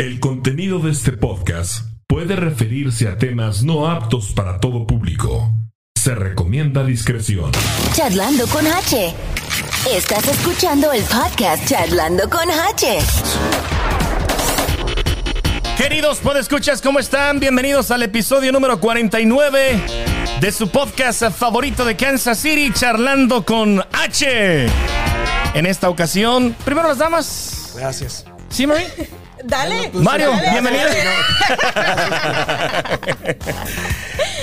El contenido de este podcast puede referirse a temas no aptos para todo público. Se recomienda discreción. Charlando con H. Estás escuchando el podcast Charlando con H. Queridos podescuchas, ¿cómo están? Bienvenidos al episodio número 49 de su podcast favorito de Kansas City, Charlando con H. En esta ocasión, primero las damas. Gracias. ¿Sí, Mari? Dale. Mario, dale, bienvenido. dale.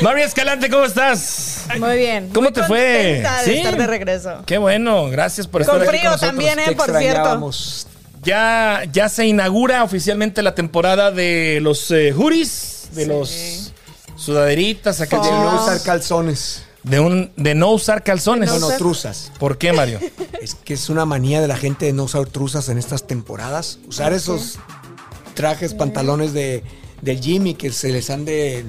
Mario Escalante, ¿cómo estás? Muy bien. ¿Cómo Muy te fue? de ¿Sí? estar de regreso. Qué bueno, gracias por estar Con aquí frío nosotros. también, eh, por cierto. Ya, ya se inaugura oficialmente la temporada de los eh, hoodies, de Sí. los sudaderitas, acá De no usar calzones. de un de no usar calzones. No, no, usar- truzas. ¿Por qué, Mario? Es que es una manía de la gente de no usar truzas en estas temporadas. Usar esos trajes, pantalones de, del gym y que se les ande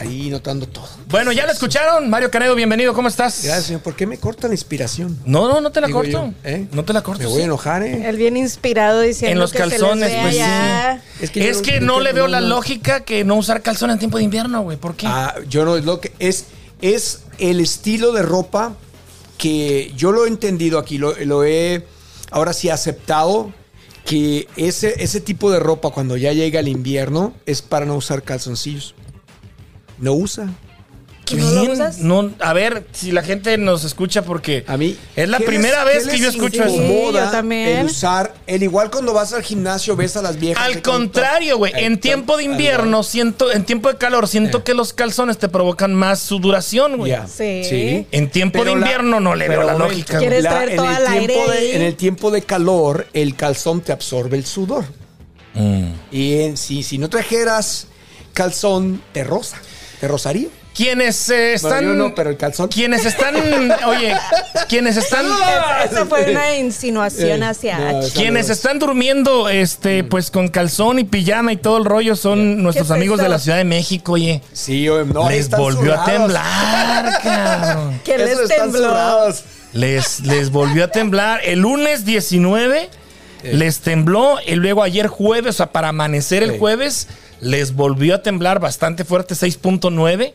ahí notando todo. Bueno, ya lo escucharon. Mario Canedo, bienvenido. ¿Cómo estás? Gracias, señor. ¿Por qué me corta la inspiración? No, no, no te la Digo corto. yo, ¿eh? No te la corto. Me voy a sí. enojar, ¿eh? Él bien inspirado diciendo En los que se les calzones, vea pues ya. Es que, Es que no le veo la lógica que no usar calzón en tiempo de invierno, güey. ¿Por qué? Ah, yo no, es lo que es, es el estilo de ropa que yo lo he entendido aquí, lo, lo he ahora sí aceptado que ese, ese tipo de ropa cuando ya llega el invierno es para no usar calzoncillos. No usa. ¿Qué ¿no lo bien? usas? No, a ver si la gente nos escucha porque A mí es la ¿qué primera les- vez que yo escucho Sí, eso. también. El usar, el igual cuando vas al gimnasio ves a las viejas. Al contrario, güey, en tiempo de invierno siento, en tiempo de calor siento Eh. que los calzones te provocan más sudoración, güey. Ya, Sí. En tiempo de la- invierno no le veo la lógica. ¿Quieres traer en todo el al aire tiempo de- ahí? En el tiempo de calor, el calzón te absorbe el sudor. Mm. Y en- si, si no trajeras calzón, te roza. ¿Te rozaría? Quienes eh, Bueno, están yo no, pero el calzón. quienes están, oye, quienes están Esa fue una insinuación Eh, hacia no, Quienes están durmiendo, este, pues con calzón y pijama y todo el rollo son nuestros ¿Qué es amigos esto? de la Ciudad de México, oye. Sí, oye, no, les están volvió a temblar, cabrón. Que les Esos tembló. Les, les volvió a temblar. El lunes 19 les tembló y luego ayer jueves, o sea, para amanecer el jueves, les volvió a temblar bastante fuerte, 6.9.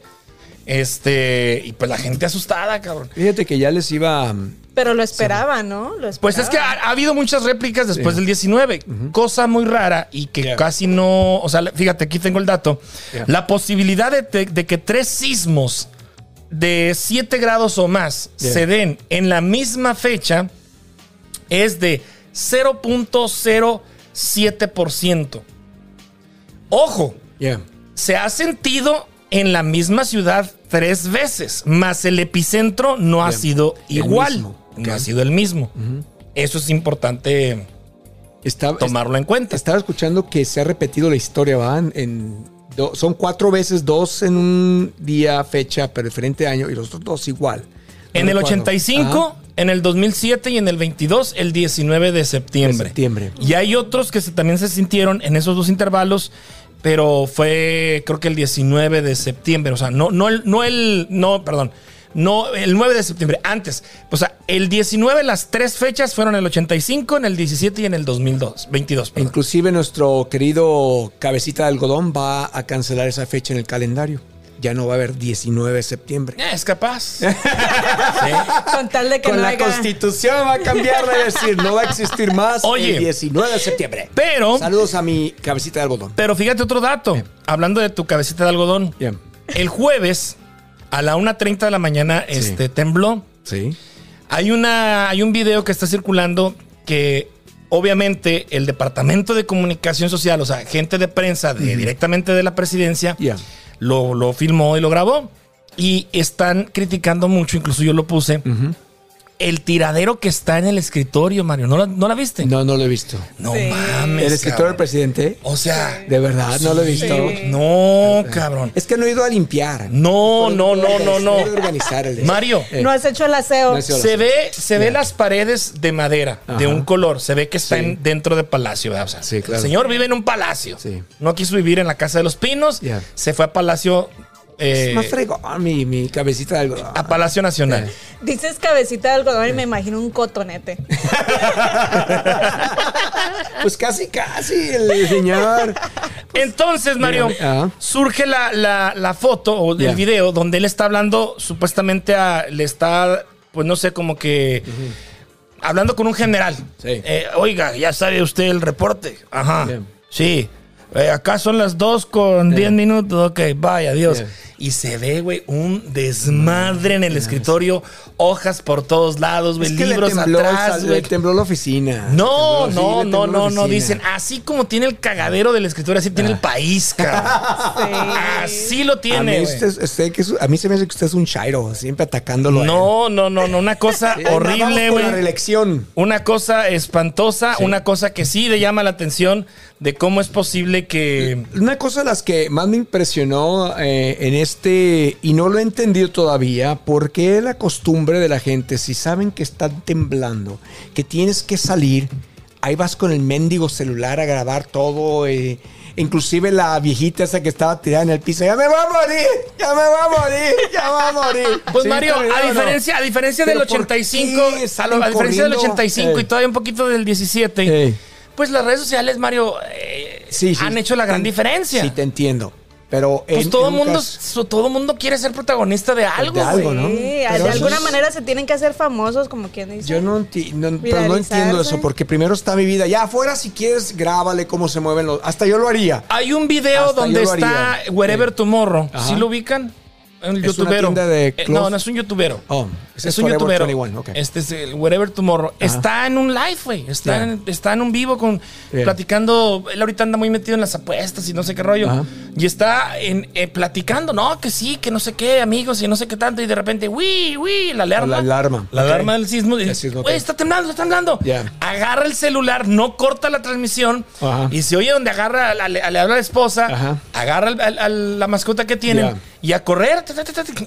Este, y pues la gente asustada, cabrón. Fíjate que ya les iba. Pero lo esperaba, ¿no? Lo Pues es que ha, ha habido muchas réplicas después Sí. del 19, cosa muy rara y que Yeah. casi no, o sea, fíjate, aquí tengo el dato. Yeah. La posibilidad de, que tres sismos de 7 grados o más Yeah. se den en la misma fecha es de 0.07%. Ojo, Yeah. se ha sentido en la misma ciudad tres veces, más el epicentro no ha sido igual. mismo, No ha sido el mismo. Eso es importante tomarlo en cuenta. estaba escuchando que se ha repetido la historia, ¿va? En, do- son cuatro veces, dos en un día, fecha, pero diferente año, y los otros dos igual. No en el recuerdo. 85, Ajá. en el 2007 y en el 22, el 19 de septiembre. De septiembre. Y hay otros que se- también se sintieron en esos dos intervalos, pero fue creo que el 19 de septiembre. O sea, no, no, el, no el, no, perdón, no el 9 de septiembre, antes. O sea, el 19, las tres fechas fueron el 85, en el 17 y en el 2002, 22. perdón. Inclusive nuestro querido cabecita de algodón va a cancelar esa fecha en el calendario. Ya no va a haber 19 de septiembre. Eh, es capaz. Sí. Con tal de que Con no la haya... constitución va a cambiar, va a decir, no va a existir más Oye. el 19 de septiembre. Pero, Saludos a mi cabecita de algodón. pero fíjate otro dato. Hablando de tu cabecita de algodón. Bien. El jueves, a la 1.30 de la mañana, este, tembló. Sí. Hay, una, hay un video que está circulando que obviamente el Departamento de Comunicación Social, o sea, gente de prensa de, directamente de la presidencia. Lo, lo filmó y lo grabó. Y están criticando mucho, incluso yo lo puse, el tiradero que está en el escritorio, Mario. ¿No la, no la viste? No, no lo he visto. No Sí. mames. ¿El escritor cabrón. del presidente? O sea, De verdad, no lo he visto. Sí. no, cabrón. Es que no he ido a limpiar. No, no, no, no, no. Organizar el Mario, Eh. No has hecho el aseo. No se ve, se ve las paredes de madera, de un color. Se ve que está Sí. en- dentro de palacio. ¿verdad? O sea, Sí, claro. El señor vive en un palacio. Sí. No quiso vivir en la Casa de los Pinos. Se fue a Palacio eh, Es más fregón mi, mi cabecita de algodón. a Palacio Nacional. Dices cabecita de algodón y me imagino un cotonete. Pues casi, casi, el señor. Entonces, Mario. Ajá. surge la, la- la foto o Ya. video donde él está hablando, supuestamente a- le está, pues no sé, como que hablando con un general. Sí. Eh, Oiga, ya sabe usted el reporte. Ajá. Bien. Sí. Eh, acá son las dos con 10 minutos. Ok, vaya, adiós. Bien. Y se ve, güey, un desmadre en el escritorio, hojas por todos lados, güey, que le libros tembló, atrás, güey. tembló la oficina. No, tembló- no, no, no, no. Dicen, así como tiene el cagadero del escritorio, así tiene el país, cabrón. Así lo A mí, tiene. usted- usted que es- a mí se me hace que usted es un chairo, siempre atacándolo. No, no, no, no. Una cosa Sí, horrible, güey. reelección. Una cosa espantosa, una cosa que sí le llama la atención de cómo es posible que. Una cosa de las que más me impresionó eh, en este, y no lo he entendido todavía, porque es la costumbre de la gente, si saben que están temblando, que tienes que salir, ahí vas con el mendigo celular a grabar todo, eh, inclusive la viejita esa que estaba tirada en el piso, ya me va a morir, ya me va a morir, ya va a morir. Pues ¿Sí Mario, a no? diferencia, a diferencia del ¿Pero por 85, qué a, diferencia del corriendo? 85 y Eh. todavía un poquito del 17, Eh. Pues las redes sociales, Mario, eh, Sí, sí. han hecho la gran diferencia. Sí, te entiendo. Pero pues en- todo en un mundo, caso- so- todo mundo quiere ser protagonista de algo, De algo. ¿no? Sí, de alguna es- manera se tienen que hacer famosos, como quien dice. Yo no, enti- no- pero no entiendo eso, porque primero está mi vida. Ya afuera, si quieres, grábale cómo se mueven los. Hasta yo lo haría. Hay un video Hasta donde está. Wherever Sí. Tomorrow. Ajá. ¿Sí lo ubican? Un ¿Es una youtubero. Eh, no, no es un youtubero. Oh, es, un youtubero. 21, ok. Este es el Wherever Tomorrow. Está en un live, güey. Está, Yeah. en, está en un vivo con Yeah. platicando. Él ahorita anda muy metido en las apuestas y no sé qué rollo. Ajá. Y está en, eh, platicando, no, que sí, que no sé qué, amigos, y no sé qué tanto. Y de repente, uy, uy, la alarma. La alarma, La alarma del sismo. Ok. está temblando, está temblando. Yeah. Agarra el celular, no corta la transmisión. Ajá. Y se oye donde agarra, le, habla a la esposa, agarra al- al- a la mascota que tienen y a correr,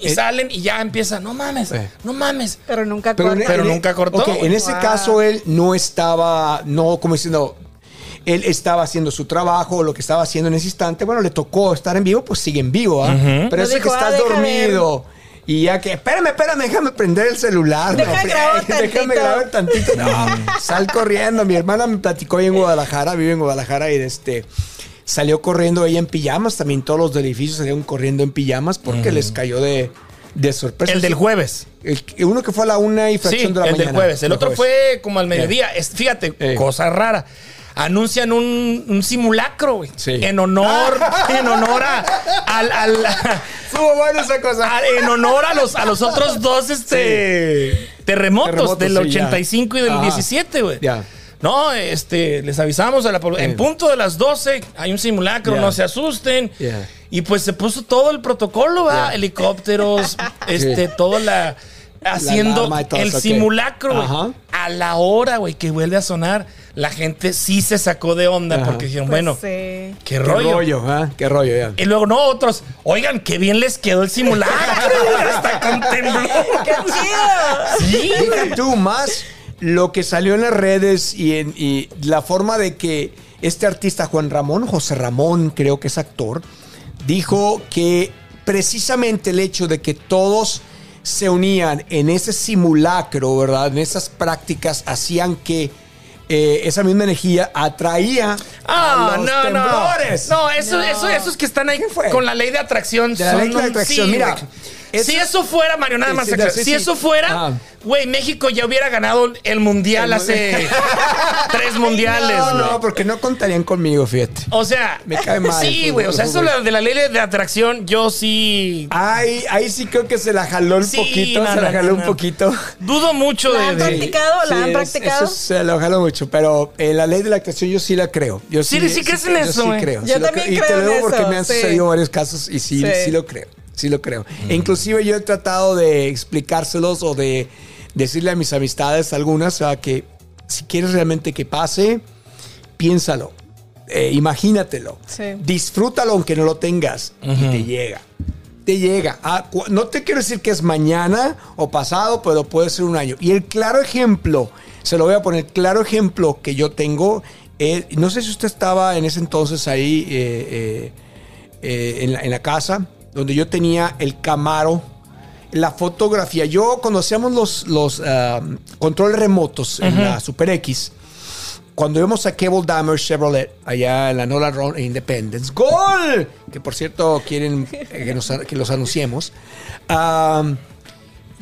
y Eh. salen y ya empieza, no mames, Eh. no mames. Pero nunca Pero, en- Pero en- nunca cortó, ok, güey. en ese Wow. caso, él no estaba, no, como diciendo. Él estaba haciendo su trabajo, lo que estaba haciendo en ese instante. Bueno, le tocó estar en vivo, pues sigue en vivo, ¿ah? Pero No eso dijo, que "Ah, estás deja dormido. Y ya que, espérame, espérame, déjame prender el celular. Deja no, grabar déjame grabar tantito. No, sal corriendo. Mi hermana me platicó ahí en Guadalajara, vive en Guadalajara y este salió corriendo ella en pijamas. También todos los del edificio salieron corriendo en pijamas porque les cayó de, de sorpresa. El del jueves. El- uno que fue a la una y Sí, fracción de la el mañana. del jueves. El otro fue como al mediodía. Es- fíjate, Eh. cosa rara. Anuncian un, un simulacro, güey. Sí. En honor, en honor a, al, al- buena esa cosa. a- en honor a los, a los otros dos este, terremotos, Terremotos, del sí, ya. 85 y del Ajá. 17, güey. Ya. No, este, les avisamos a la pobl- en Eh. punto de las 12 hay un simulacro, no se asusten. Y pues se puso todo el protocolo, ¿va? Helicópteros, este, Sí. toda la haciendo el simulacro, güey. Ajá. A la hora, güey, que vuelve a sonar, la gente sí se sacó de onda porque dijeron, Pues bueno, sí. qué Qué rollo. rollo, ¿ah? Qué rollo, ya. Y luego, no, otros, oigan, qué bien les quedó el simulacro, hasta con temblor. ¡Qué chido! Sí, Deja tú más lo que salió en las redes y, en, y la forma de que este artista Juan Ramón, José Ramón, creo que es actor, dijo que precisamente el hecho de que todos se unían en ese simulacro, ¿verdad? En esas prácticas hacían que eh, esa misma energía atraía Ah, a los no, temblores. no. No, eso, No. eso, esos que están ahí con la ley de atracción. De la son ley de atracción, sí, mira. Eso- si eso fuera, Mario, nada Sí, más. sí, sí, si sí. eso fuera, Ah. güey, México ya hubiera ganado el mundial El hace tres mundiales, No, güey. no, porque no contarían conmigo, fíjate. O sea, Me cae mal Sí, güey. O sea, eso de la ley de atracción, yo sí Ay, ahí sí creo que se la jaló un Sí, poquito, no, se la jaló no, un poquito. dudo mucho ¿La de. han de- practicado? ¿La han practicado? Eso se la jaló mucho, pero en la ley de la actuación yo sí la creo. Yo Sí, sí crees en yo eso, sí güey. creo. Yo sí también Y creo te lo digo porque me han sí. sucedido varios casos y sí, sí, Sí. lo creo. Sí lo creo. E inclusive yo he tratado de explicárselos o de decirle a mis amistades algunas o sea, que si quieres realmente que pase, piénsalo. Eh, imagínatelo. Sí. Disfrútalo aunque no lo tengas. Y te llega. Te llega. Ah, no te quiero decir que es mañana o pasado, pero puede ser un año. Y el claro ejemplo, se lo voy a poner, claro ejemplo que yo tengo, eh, no sé si usted estaba en ese entonces ahí eh, eh, eh, en, la, en la casa, donde yo tenía el Camaro, la fotografía. Yo cuando hacíamos los, los ah, controles remotos en la Super X, cuando íbamos a Cable Dahmer Chevrolet, allá en la Nolan Road en Independence, ¡Gol! Que por cierto quieren eh, que, nos- que los anunciemos.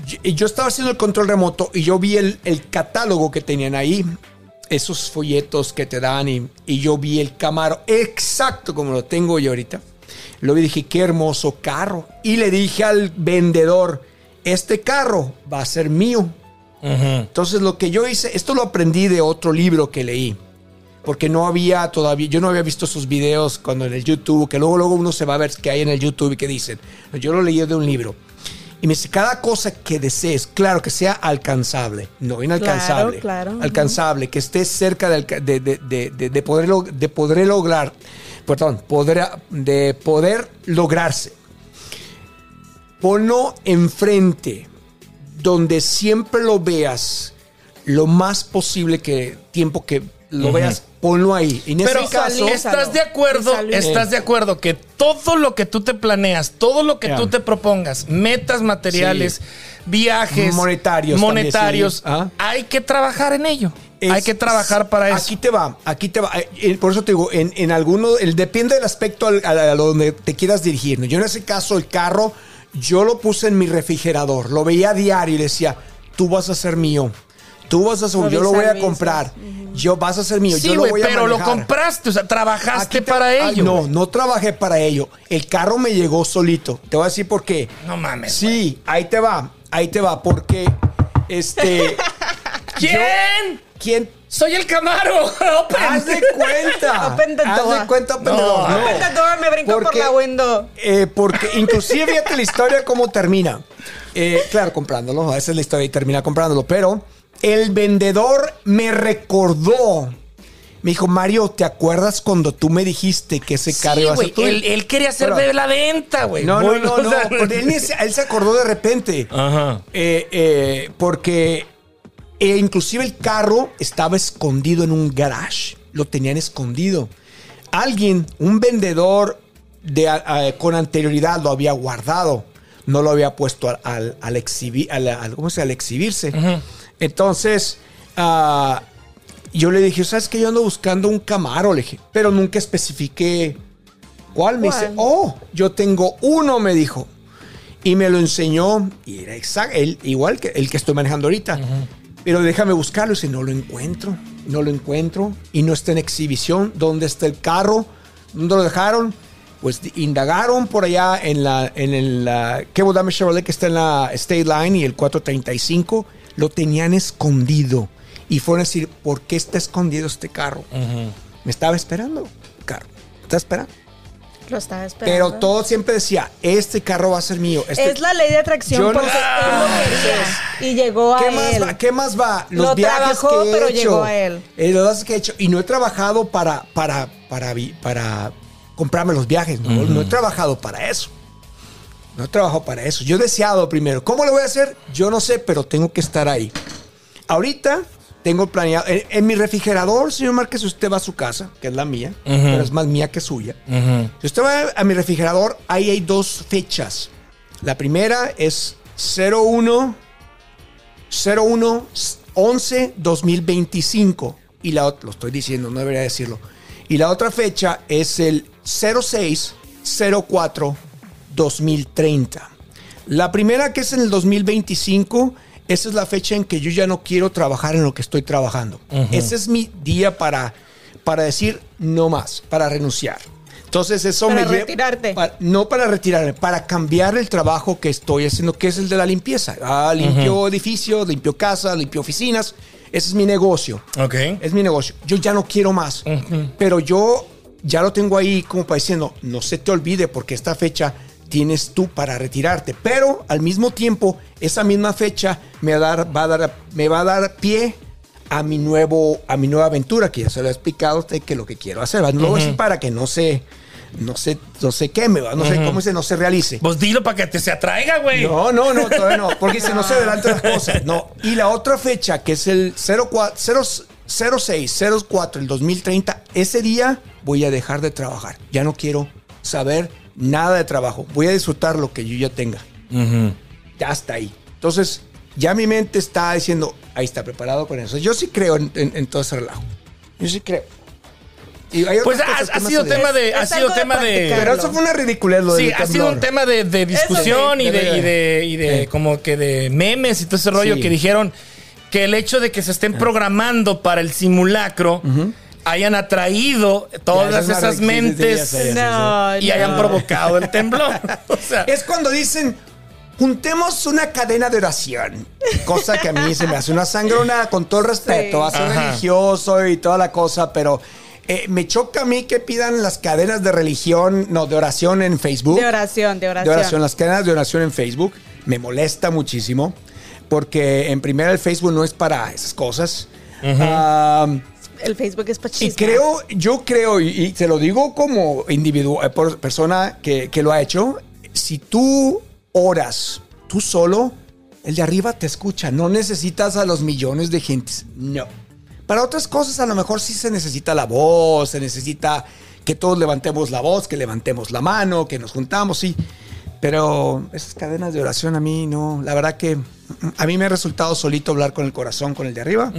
Yo, yo estaba haciendo el control remoto y yo vi el, el catálogo que tenían ahí, esos folletos que te dan, y, y yo vi el Camaro exacto como lo tengo yo ahorita. Lo vi y dije, qué hermoso carro. Y le dije al vendedor, este carro va a ser mío. Entonces lo que yo hice, esto lo aprendí de otro libro que leí. Porque no había todavía, yo no había visto sus videos cuando en el YouTube, que luego, luego uno se va a ver qué hay en el YouTube y qué dicen. Yo lo leí de un libro. Y me dice, cada cosa que desees, claro, que sea alcanzable, no inalcanzable. Claro, claro. Alcanzable, que esté cerca de, de, de, de, de- de poder, log- de poder lograr, perdón, poder, de poder lograrse. Ponlo enfrente, donde siempre lo veas, lo más posible que tiempo que lo veas, ponlo ahí. En Pero ese caso, estás de acuerdo, estás de acuerdo que todo lo que tú te planeas, todo lo que tú te propongas, metas materiales, viajes, Monetarios también, monetarios, sí. Ah. hay que trabajar en ello. Es- hay que trabajar para eso. Aquí te va, aquí te va. Eh, eh, Por eso te digo, en, en alguno, el, depende del aspecto al, al- a donde te quieras dirigir. ¿no? Yo en ese caso, el carro, yo lo puse en mi refrigerador, lo veía a diario y decía, tú vas a ser mío. Tú vas a ser, Lo yo lo voy a comprar. Yo vas a ser mío. sí, yo lo voy a pero lo compraste, o sea, trabajaste te- para ello. No, güey. no trabajé para ello. El carro me llegó solito. Te voy a decir por qué. No mames. Sí, ahí te va, ahí te va, porque este. ¿Quién? yo- ¿Quién? Soy el Camaro. Open. Haz de cuenta. Open the Haz de cuenta, open the No. door. No. Open the door, me brinco por la window. Eh, porque inclusive fíjate la historia cómo termina. Eh, claro, comprándolo. Esa es la historia y termina comprándolo. Pero el vendedor me recordó. Me dijo, Mario, ¿te acuerdas cuando tú me dijiste que ese carro Sí, iba a ser tuyo? él, él quería hacer Pero- de la venta, güey. No, no, no, no. él, se- él se acordó de repente. Ajá. Eh, eh, porque eh, inclusive el carro estaba escondido en un garage. Lo tenían escondido. Alguien, un vendedor de, con anterioridad lo había guardado. No lo había puesto al, al, al exhibi- al- al- ¿cómo se llama? al exhibirse. Entonces, ah, yo le dije, ¿sabes qué? Yo ando buscando un Camaro, le dije. Pero nunca especifiqué cuál. Me dice, oh, yo tengo uno, me dijo. Y me lo enseñó. Y era exacto, él, igual que el que estoy manejando ahorita. Pero déjame buscarlo. Y dice, no lo encuentro. No lo encuentro. Y no está en exhibición. ¿Dónde está el carro? ¿Dónde lo dejaron? Pues indagaron por allá en la en el Cable Dahmer Chevrolet que está en la State Line y el 435 lo tenían escondido y fueron a decir ¿por qué está escondido este carro? Me estaba esperando, carro, está esperando. Lo estaba esperando. Pero todo siempre decía este carro va a ser mío. Este- Es la ley de atracción Yo no- porque él lo quería y llegó a ¿Qué más, él. va, ¿Qué más va? Lo trabajó, que he pero hecho, llegó a él. eh, los viajes que he hecho. Y no he trabajado para, para, para comprarme los viajes. No, no he trabajado para eso. No he trabajado para eso. Yo he deseado primero. ¿Cómo lo voy a hacer? Yo no sé, pero tengo que estar ahí. Ahorita tengo planeado. En, en mi refrigerador, señor Márquez, si usted va a su casa, que es la mía, pero es más mía que suya. Si usted va a mi refrigerador, ahí hay dos fechas. La primera es 01 01 11 2025 y la otra, lo estoy diciendo, no debería decirlo. Y la otra fecha es el 06 04 2030. La primera que es en el 2025, esa es la fecha en que yo ya no quiero trabajar en lo que estoy trabajando. Ese es mi día para, para decir no más, para renunciar. Entonces eso Para me lleva- retirarte. pa- no para retirarme, para cambiar el trabajo que estoy haciendo, que es el de la limpieza. Ah, limpio edificios, limpio casas, limpio oficinas. Ese es mi negocio. Ok. Es mi negocio. Yo ya no quiero más. Pero yo ya lo tengo ahí como para diciendo, no se te olvide porque esta fecha tienes tú para retirarte. Pero al mismo tiempo, esa misma fecha me va a dar, va a dar, me va a dar pie a mi nuevo, a mi nueva aventura, que ya se lo he explicado usted que lo que quiero hacer. No lo a decir para que no se, no se, no se queme, ¿va? no sé cómo se, no se realice. Pues dilo para que te se atraiga, güey. No, no, no, todavía no, porque si no se adelantan las cosas. No. Y la otra fecha, que es el 04, 0, 06, 04, el 2030, ese día voy a dejar de trabajar. Ya no quiero saber nada de trabajo. Voy a disfrutar lo que yo ya tenga. Ya está ahí. Entonces, ya mi mente está diciendo, ahí está preparado con eso. Yo sí creo en, en- en todo ese relajo. Yo sí creo. Y hay Pues ha, sido tema de. Ha sido de tema de. Pero eso fue una ridiculez lo Sí, del ha sido un tema de, de discusión sí. y, de, y, de, y de Sí. como que de memes y todo ese rollo Sí. que dijeron que el hecho de que se estén programando para el simulacro hayan atraído todas Ya, esa es una esas re- sí, sí, sí, mentes. No, y no. hayan provocado el temblor. O sea, Es cuando dicen, juntemos una cadena de oración. Cosa que a mí se me hace una sangrona, con todo el respeto, Sí. a ser religioso y toda la cosa, pero eh, me choca a mí que pidan las cadenas de religión, no, de oración en Facebook. De oración, de De oración. oración, las cadenas de oración en Facebook. Me molesta muchísimo, porque en primera el Facebook no es para esas cosas. Ah, El Facebook es para y creo, yo creo, y, y te lo digo como individuo, eh, por persona que, que lo ha hecho, si tú oras tú solo, el de arriba te escucha. No necesitas a los millones de gentes. No. Para otras cosas a lo mejor sí se necesita la voz, se necesita que todos levantemos la voz, que levantemos la mano, que nos juntamos, sí. Pero esas cadenas de oración a mí no, la verdad que a mí me ha resultado solito hablar con el corazón, con el de arriba,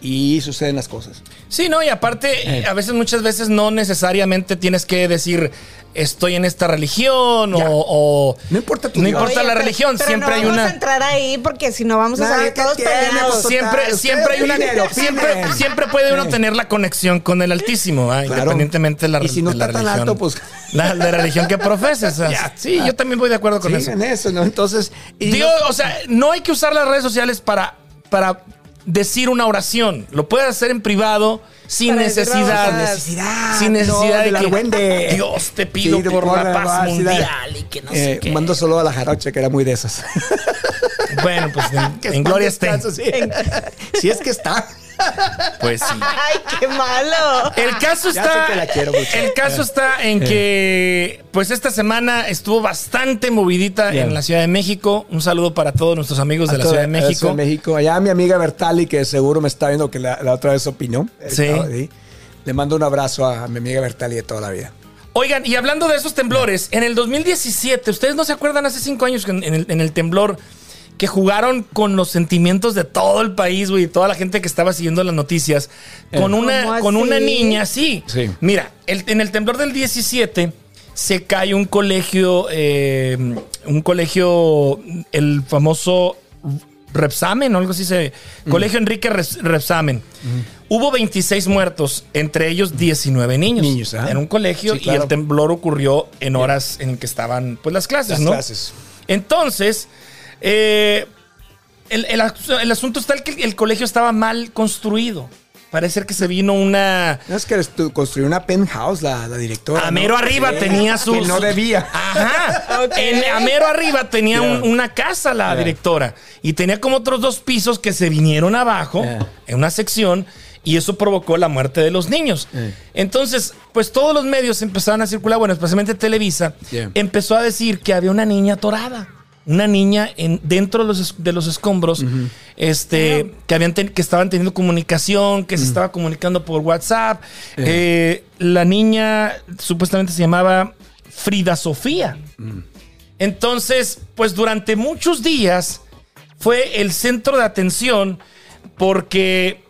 y suceden las cosas. Sí, no, y aparte, Eh. a veces, muchas veces no necesariamente tienes que decir estoy en esta religión o, o- No importa tu No Dios. importa la religión, siempre no hay vamos una- a entrar ahí porque si no vamos a salir todos peleados. pues, siempre, siempre hay una opinen, siempre, siempre puede uno tener la conexión con el Altísimo, ah, Claro. independientemente de la, Y si no de la está tan religión. alto, pues- la, la religión que profeses. o sea, Ya. sí, yo también voy de acuerdo con Sí, eso. en eso, ¿no? Entonces, y Digo, no- o sea, no hay que usar las redes sociales para, para decir una oración. Lo puedes hacer en privado sin Para necesidad. Sin necesidad, Sin necesidad no, de, de la que. Dios te pido Sí, por por la la paz la- mundial y que no sé eh, qué. mando solo a la jarocha, que era muy de esas. Bueno, pues en, gloria esté. Si es que está. Pues sí. Ay, qué malo. El caso Ya está. sé que la quiero mucho. El caso está en que, pues esta semana estuvo bastante movidita Bien. en la Ciudad de México. Un saludo para todos nuestros amigos de la Ciudad de la México. Ciudad de México. Allá mi amiga Bertali, que seguro me está viendo que la, la otra vez opinó. Sí. Le mando un abrazo a mi amiga Bertali de toda la vida. Oigan, y hablando de esos temblores, en el 2017, ¿ustedes no se acuerdan hace cinco años que en en el, en el temblor que jugaron con los sentimientos de todo el país, güey, y toda la gente que estaba siguiendo las noticias, con, una, ¿Cómo con una así? niña, sí. Sí. Mira, el- en el temblor del 17 se cae un colegio, eh, un colegio, el famoso Repsamen, o algo así se. Colegio Enrique Repsamen. Hubo 26 muertos, entre ellos 19 niños. Niños, ¿ah? En un colegio Sí, y el temblor ocurrió en horas en que estaban pues las clases, Las ¿no? clases. Entonces, eh, el, el asu- el asunto está el que el colegio estaba mal construido. Parece que se vino una. No es que construyó una penthouse la, la directora. A ¿no? mero arriba Sí, tenía su. Que no debía. Ajá. En- a mero arriba tenía un- una casa la directora. Y tenía como otros dos pisos que se vinieron abajo en una sección. Y eso provocó la muerte de los niños. Entonces, pues todos los medios empezaron a circular, bueno, especialmente Televisa, empezó a decir que había una niña atorada. Una niña en, dentro de los, de los escombros, este, que, habían ten- que estaban teniendo comunicación, que se estaba comunicando por WhatsApp. Eh, la niña supuestamente se llamaba Frida Sofía. Entonces, pues durante muchos días fue el centro de atención porque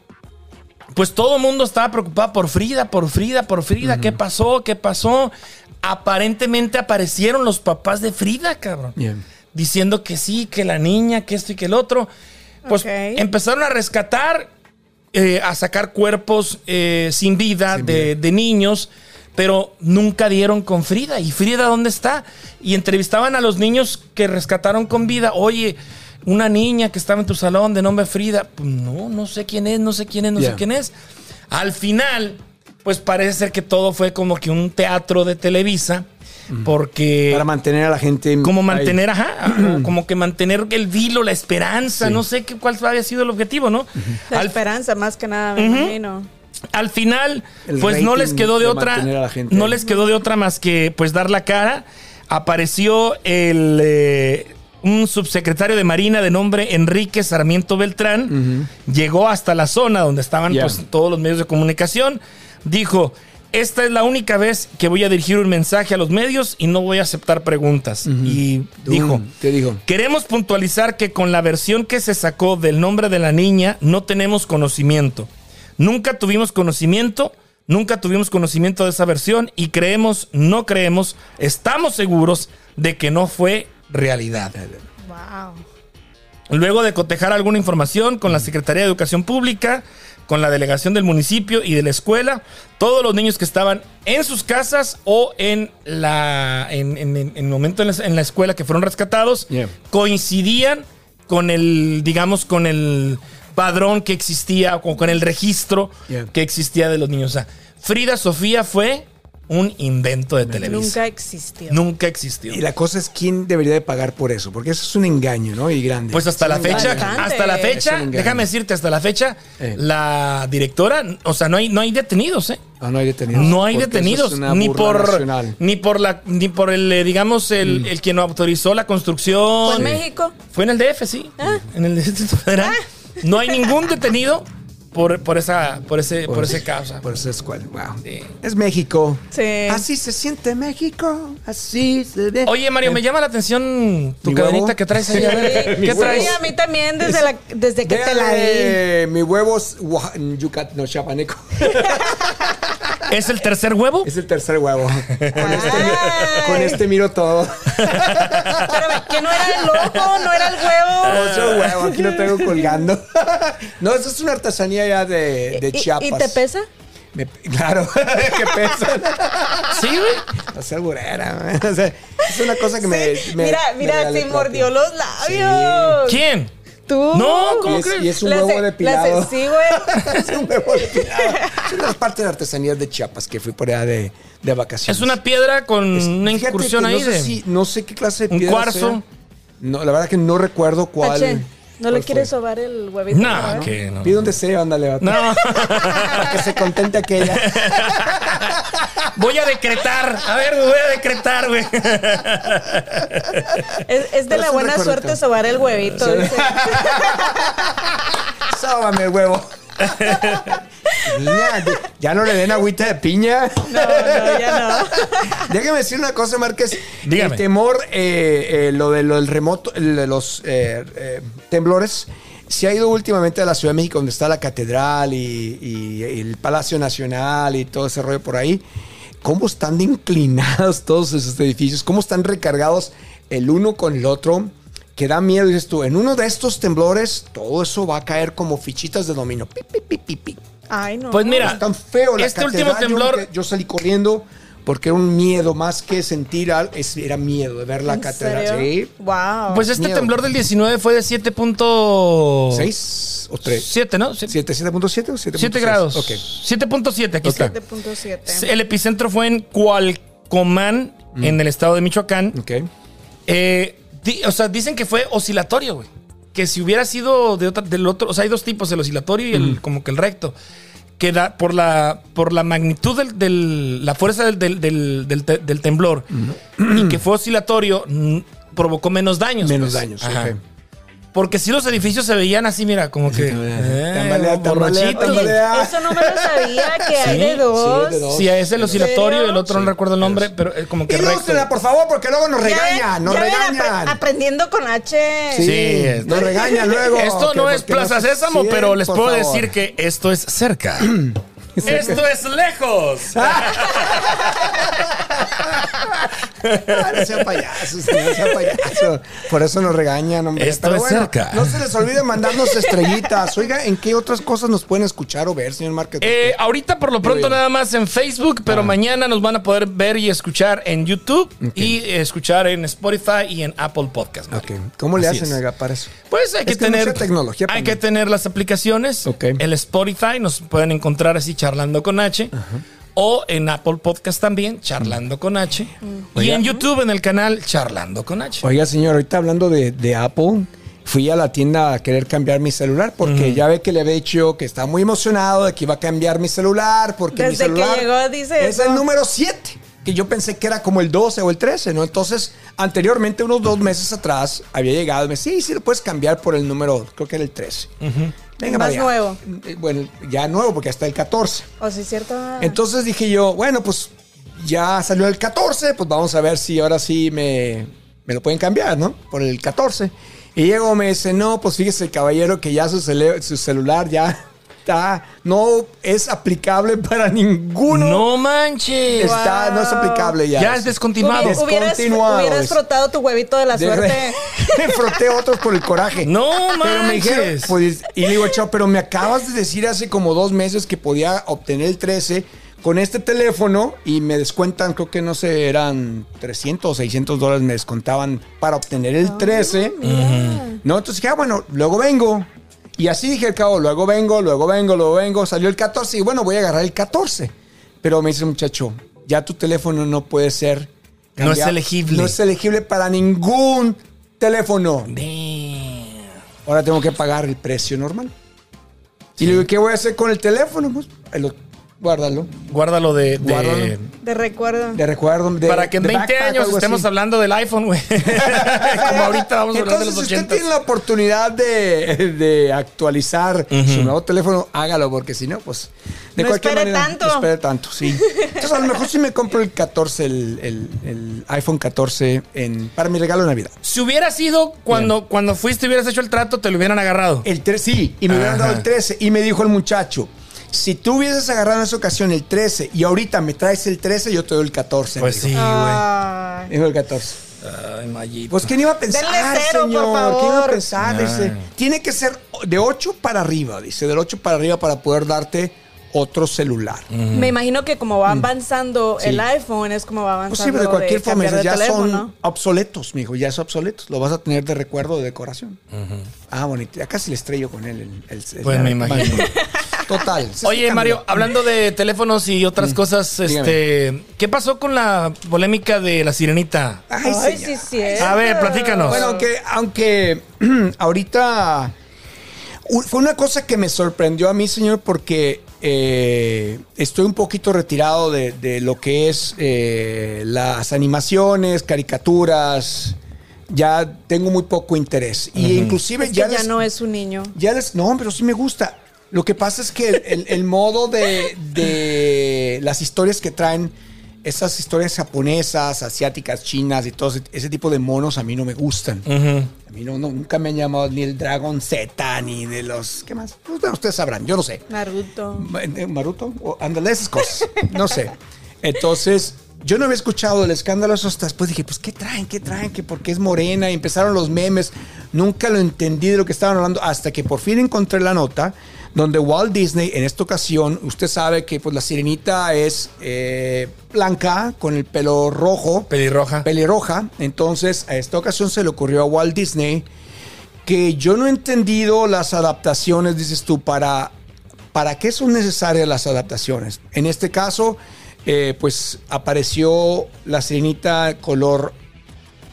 pues todo el mundo estaba preocupado por Frida, por Frida, por Frida. ¿Qué pasó? ¿Qué pasó? Aparentemente aparecieron los papás de Frida, cabrón. Bien. Diciendo que sí, que la niña, que esto y que el otro. Pues empezaron a rescatar, eh, a sacar cuerpos eh, sin vida Sin de, de niños, pero nunca dieron con Frida. ¿Y Frida dónde está? Y entrevistaban a los niños que rescataron con vida. Oye, una niña que estaba en tu salón de nombre Frida. Pues no, no sé quién es, no sé quién es, no sé quién es. Al final, pues parece ser que todo fue como que un teatro de Televisa, porque Para mantener a la gente. como ahí. mantener, ajá, como que mantener el vilo, la esperanza, no sé qué, cuál había sido el objetivo, ¿no? La Al, esperanza, más que nada, me imagino. al final, El pues no les quedó de otra, no ahí. les quedó de otra más que pues dar la cara. Apareció el eh, un subsecretario de Marina de nombre Enrique Sarmiento Beltrán, llegó hasta la zona donde estaban pues todos los medios de comunicación, dijo esta es la única vez que voy a dirigir un mensaje a los medios y no voy a aceptar preguntas. Y dijo, ¿Qué dijo? queremos puntualizar que con la versión que se sacó del nombre de la niña no tenemos conocimiento. Nunca tuvimos conocimiento, nunca tuvimos conocimiento de esa versión y creemos, no creemos, estamos seguros de que no fue realidad. Wow. Luego de cotejar alguna información con la Secretaría de Educación Pública, con la delegación del municipio y de la escuela, todos los niños que estaban en sus casas o en la en, en- el momento en la, en la escuela que fueron rescatados Yeah. coincidían con el digamos con el padrón que existía o con el registro Yeah. que existía de los niños. O sea, Frida Sofía fue un invento de Televisa. Nunca existió. Nunca existió. Y la cosa es quién debería de pagar por eso, porque eso es un engaño, ¿no? Y grande. Pues hasta la Es fecha. Bastante. hasta la fecha, déjame decirte, hasta la fecha, Eh. la directora, o sea, no hay, no hay detenidos, ¿eh? No, no hay detenidos. No hay detenidos, es ni por, nacional. ni por la, ni por el, eh, digamos, el, el quien autorizó la construcción. ¿Fue en México? Fue en el DF, sí, en el Distrito Federal. No hay ningún detenido por, por esa, por ese, por, ese causa. Por esa escuela. Wow. Sí. Es México. Sí. Así se siente México. Así se ve. Oye, Mario, me llama la atención tu ¿Mi cadenita huevo? que traes ahí. A ver, Mi ¿qué huevo. traes? Sí, a mí también desde, la, desde que te la di. Mi huevo es no, chapaneco. ¿Es el tercer huevo? Es el tercer huevo. Con este, con este miro todo. Espérame, que no era el ojo, no era el huevo. Otro huevo, aquí lo tengo colgando. No, eso es una artesanía ya de, de ¿Y- Chiapas. ¿Y, te pesa? Me- claro, que pesa. Sí, güey. No sea alburera, man. O sea, es una cosa que me, me- mira, me mira, regalé te mordió los labios. ¿Quién? ¿Tú? No, Y ¿cómo es, crees? y es un La huevo depilado. la ce- Sí, güey. es un huevo depilado. Es una parte de artesanías de Chiapas que fui por allá de, de vacaciones. Es una piedra con una incursión ahí no sé de. si- no sé qué clase de un piedra cuarzo. sea. No, la verdad que no recuerdo cuál. Pache, ¿no le quieres sobar el huevito? No, que no. Pide un deseo, ándale, vato. No. Para que se contente aquella. Voy a decretar. A ver, voy a decretar, güey. Es, es de Pero la buena suerte sobar el huevito. Sóbame el huevo. Niña, ya no le den agüita de piña. No, no, ya no. Déjame decir una cosa, Márquez. Dígame. El temor, eh, eh, lo, de, lo del remoto, el de los eh, eh, temblores, se ha ido últimamente a la Ciudad de México, donde está la catedral y, y- y el Palacio Nacional y todo ese rollo por ahí. ¿Cómo están de inclinados todos esos edificios? ¿Cómo están recargados el uno con el otro? Que da miedo, dices tú, en uno de estos temblores, todo eso va a caer como fichitas de dominó. Pi, pi, pi, pi, pi. Ay, no. Pues mira, Es tan feo la este último yo temblor. quedé- Yo, salí corriendo porque era un miedo más que sentir algo, es- era miedo de ver la ¿En catedral. Sí. Wow. Pues este miedo. temblor del 19 fue de 7.7, ¿Seis o tres? ¿no? ¿Siete, 7.7 o 7.6? 7 grados. Ok. 7.7, aquí está. 7.7. El epicentro fue en Cualcomán, en el estado de Michoacán. Ok. Eh, di- o sea, dicen que fue oscilatorio, güey. Que si hubiera sido de otra- del otro, o sea, hay dos tipos, el oscilatorio y el como que el recto. Que da por la, por la magnitud del, del- la fuerza del, del- del- del te- del temblor y que fue oscilatorio, provocó menos daños. Menos pues. daños, Ajá. ok. Porque si los edificios se veían así, mira, como que. eh, Tambalea, tambalea, borrachito. tambalea. Eso no me lo sabía, que hay de dos. sí, de dos. Sí, es el oscilatorio, serio? el otro no recuerdo el nombre, pero es como que. Ilústrela, por favor, porque luego nos regañan, nos regañan. apre- aprendiendo con H. Sí, Sí, es- nos regañan luego. Esto no es Plaza nos- Sésamo, Sí, pero les puedo favor. decir que esto es cerca. esto es lejos. Ah, no sea payaso, señor, no sea payaso. Por eso nos regañan, hombre. Esto Pero es cerca. No se les olvide mandarnos estrellitas. Oiga, ¿en qué otras cosas nos pueden escuchar o ver, señor Márquez? Eh, ahorita por lo pronto nada más en Facebook, pero mañana nos van a poder ver y escuchar en YouTube y escuchar en Spotify y en Apple Podcast. Mario. Ok. ¿Cómo le Así hacen es. oiga, para eso? Pues hay que Es que tener mucha tecnología Hay también. que tener las aplicaciones. Ok. El Spotify nos pueden encontrar así charlando con H. O en Apple Podcast también, Charlando con H. Y Oiga. en YouTube en el canal Charlando con H. Oiga, señor, ahorita hablando de, de Apple, fui a la tienda a querer cambiar mi celular porque ya ve que le había dicho que estaba muy emocionado de que iba a cambiar mi celular porque mi Desde que celular llegó, dice es eso. el número 7, que yo pensé que era como el 12 o el 13, ¿no? Entonces, anteriormente, unos dos meses atrás, había llegado y me dice, sí, sí, lo puedes cambiar por el número, creo que era el 13. Venga, Más nuevo. Eh, Bueno, ya nuevo porque hasta el 14. O sí, cierto. Entonces dije yo, bueno, pues ya salió el 14, pues vamos a ver si ahora sí me, me lo pueden cambiar, ¿no? Por el 14. Y llego, me dice, no, pues fíjese, caballero, que ya su celular ya está, no es aplicable para ninguno. No manches. Está, no es aplicable ya. Ya es descontinuado. Hubi- hubieras, Descontinuado. hubieras frotado tu huevito de la De- suerte. me froté otros por el coraje. No Pero me dijeron, manches. pues, y le digo, chao, pero me acabas de decir hace como dos meses que podía obtener el 13 con este teléfono y me descuentan, creo que no sé, eran 300 o 600 dólares me descontaban para obtener el 13. No, entonces dije, ah, bueno, luego vengo. Y así dije al cabo, luego vengo, luego vengo, luego vengo. Salió el 14 y bueno, voy a agarrar el 14. Pero me dice el muchacho, ya tu teléfono no puede ser. No es elegible. No es elegible para ningún teléfono. Damn. Ahora tengo que pagar el precio normal. Y le digo, ¿qué voy a hacer con el teléfono? Pues, lo- guárdalo. Guárdalo de, de- Guárdalo. De recuerdo. De recuerdo. de- para que en de 20 backpack o años estemos así. hablando del iPhone, güey. Como ahorita vamos a hablar de Entonces, los si usted 80. tiene la oportunidad de, de actualizar su nuevo teléfono, hágalo, porque si no, pues. De No cualquier espere manera. tanto. No espere tanto, sí. Entonces, a lo mejor sí me compro el 14, el, el- el iPhone 14 en, para mi regalo de Navidad. Si hubiera sido cuando, cuando fuiste y hubieras hecho el trato, te lo hubieran agarrado. El 3, sí, y me hubieran Ajá. dado el 13. Y me dijo el muchacho, si tú hubieses agarrado en esa ocasión el 13 y ahorita me traes el 13, yo te doy el 14. Pues sí, güey. Ay. Me dijo el 14. Ay, Mayito. Pues, ¿quién iba a pensar, Denle cero, por señor? favor. ¿Quién iba a pensar? Dice, tiene que ser de 8 para arriba, dice, del 8 para arriba para poder darte otro celular. Me imagino que como va avanzando Mm. Sí. el iPhone, es como va Pues avanzando. sí, pero de cualquier forma, de ya teléfono. son obsoletos, mijo, ya son obsoletos. Lo vas a tener de recuerdo de decoración. Ah, bonito. Ya casi le estrello con él. el- el- el- Pues me imagino. Total. Oye. Mario, hablando de teléfonos y otras cosas, este, ¿qué pasó con la polémica de la sirenita? Ay, sí, sí. A ver, platícanos. Bueno, aunque, aunque ahorita fue una cosa que me sorprendió a mí, señor, porque eh, estoy un poquito retirado de, de lo que es eh, las animaciones, caricaturas. Ya tengo muy poco interés. Y inclusive Es que ya, ya les- no es un niño. ya les, no, pero sí me gusta. Lo que pasa es que el, el- el modo de, de las historias que traen, esas historias japonesas, asiáticas, chinas y todo ese, ese tipo de monos a mí no me gustan. A mí no, no- nunca me han llamado ni el Dragon Z, ni de los... ¿Qué más? Pues, bueno, ustedes sabrán, yo no sé. Naruto. Eh, Maruto, o esas cosas. No sé. Entonces, yo no había escuchado el escándalo eso hasta después dije, pues, ¿qué traen? ¿Qué traen? Que porque es morena y empezaron los memes. Nunca lo entendí de lo que estaban hablando hasta que por fin encontré la nota donde Walt Disney, en esta ocasión, usted sabe que pues la sirenita es eh, blanca con el pelo rojo Pelirroja. pelirroja. Entonces, a esta ocasión se le ocurrió a Walt Disney que yo no he entendido las adaptaciones, dices tú, para, para qué son necesarias las adaptaciones. En este caso, eh, pues apareció la sirenita color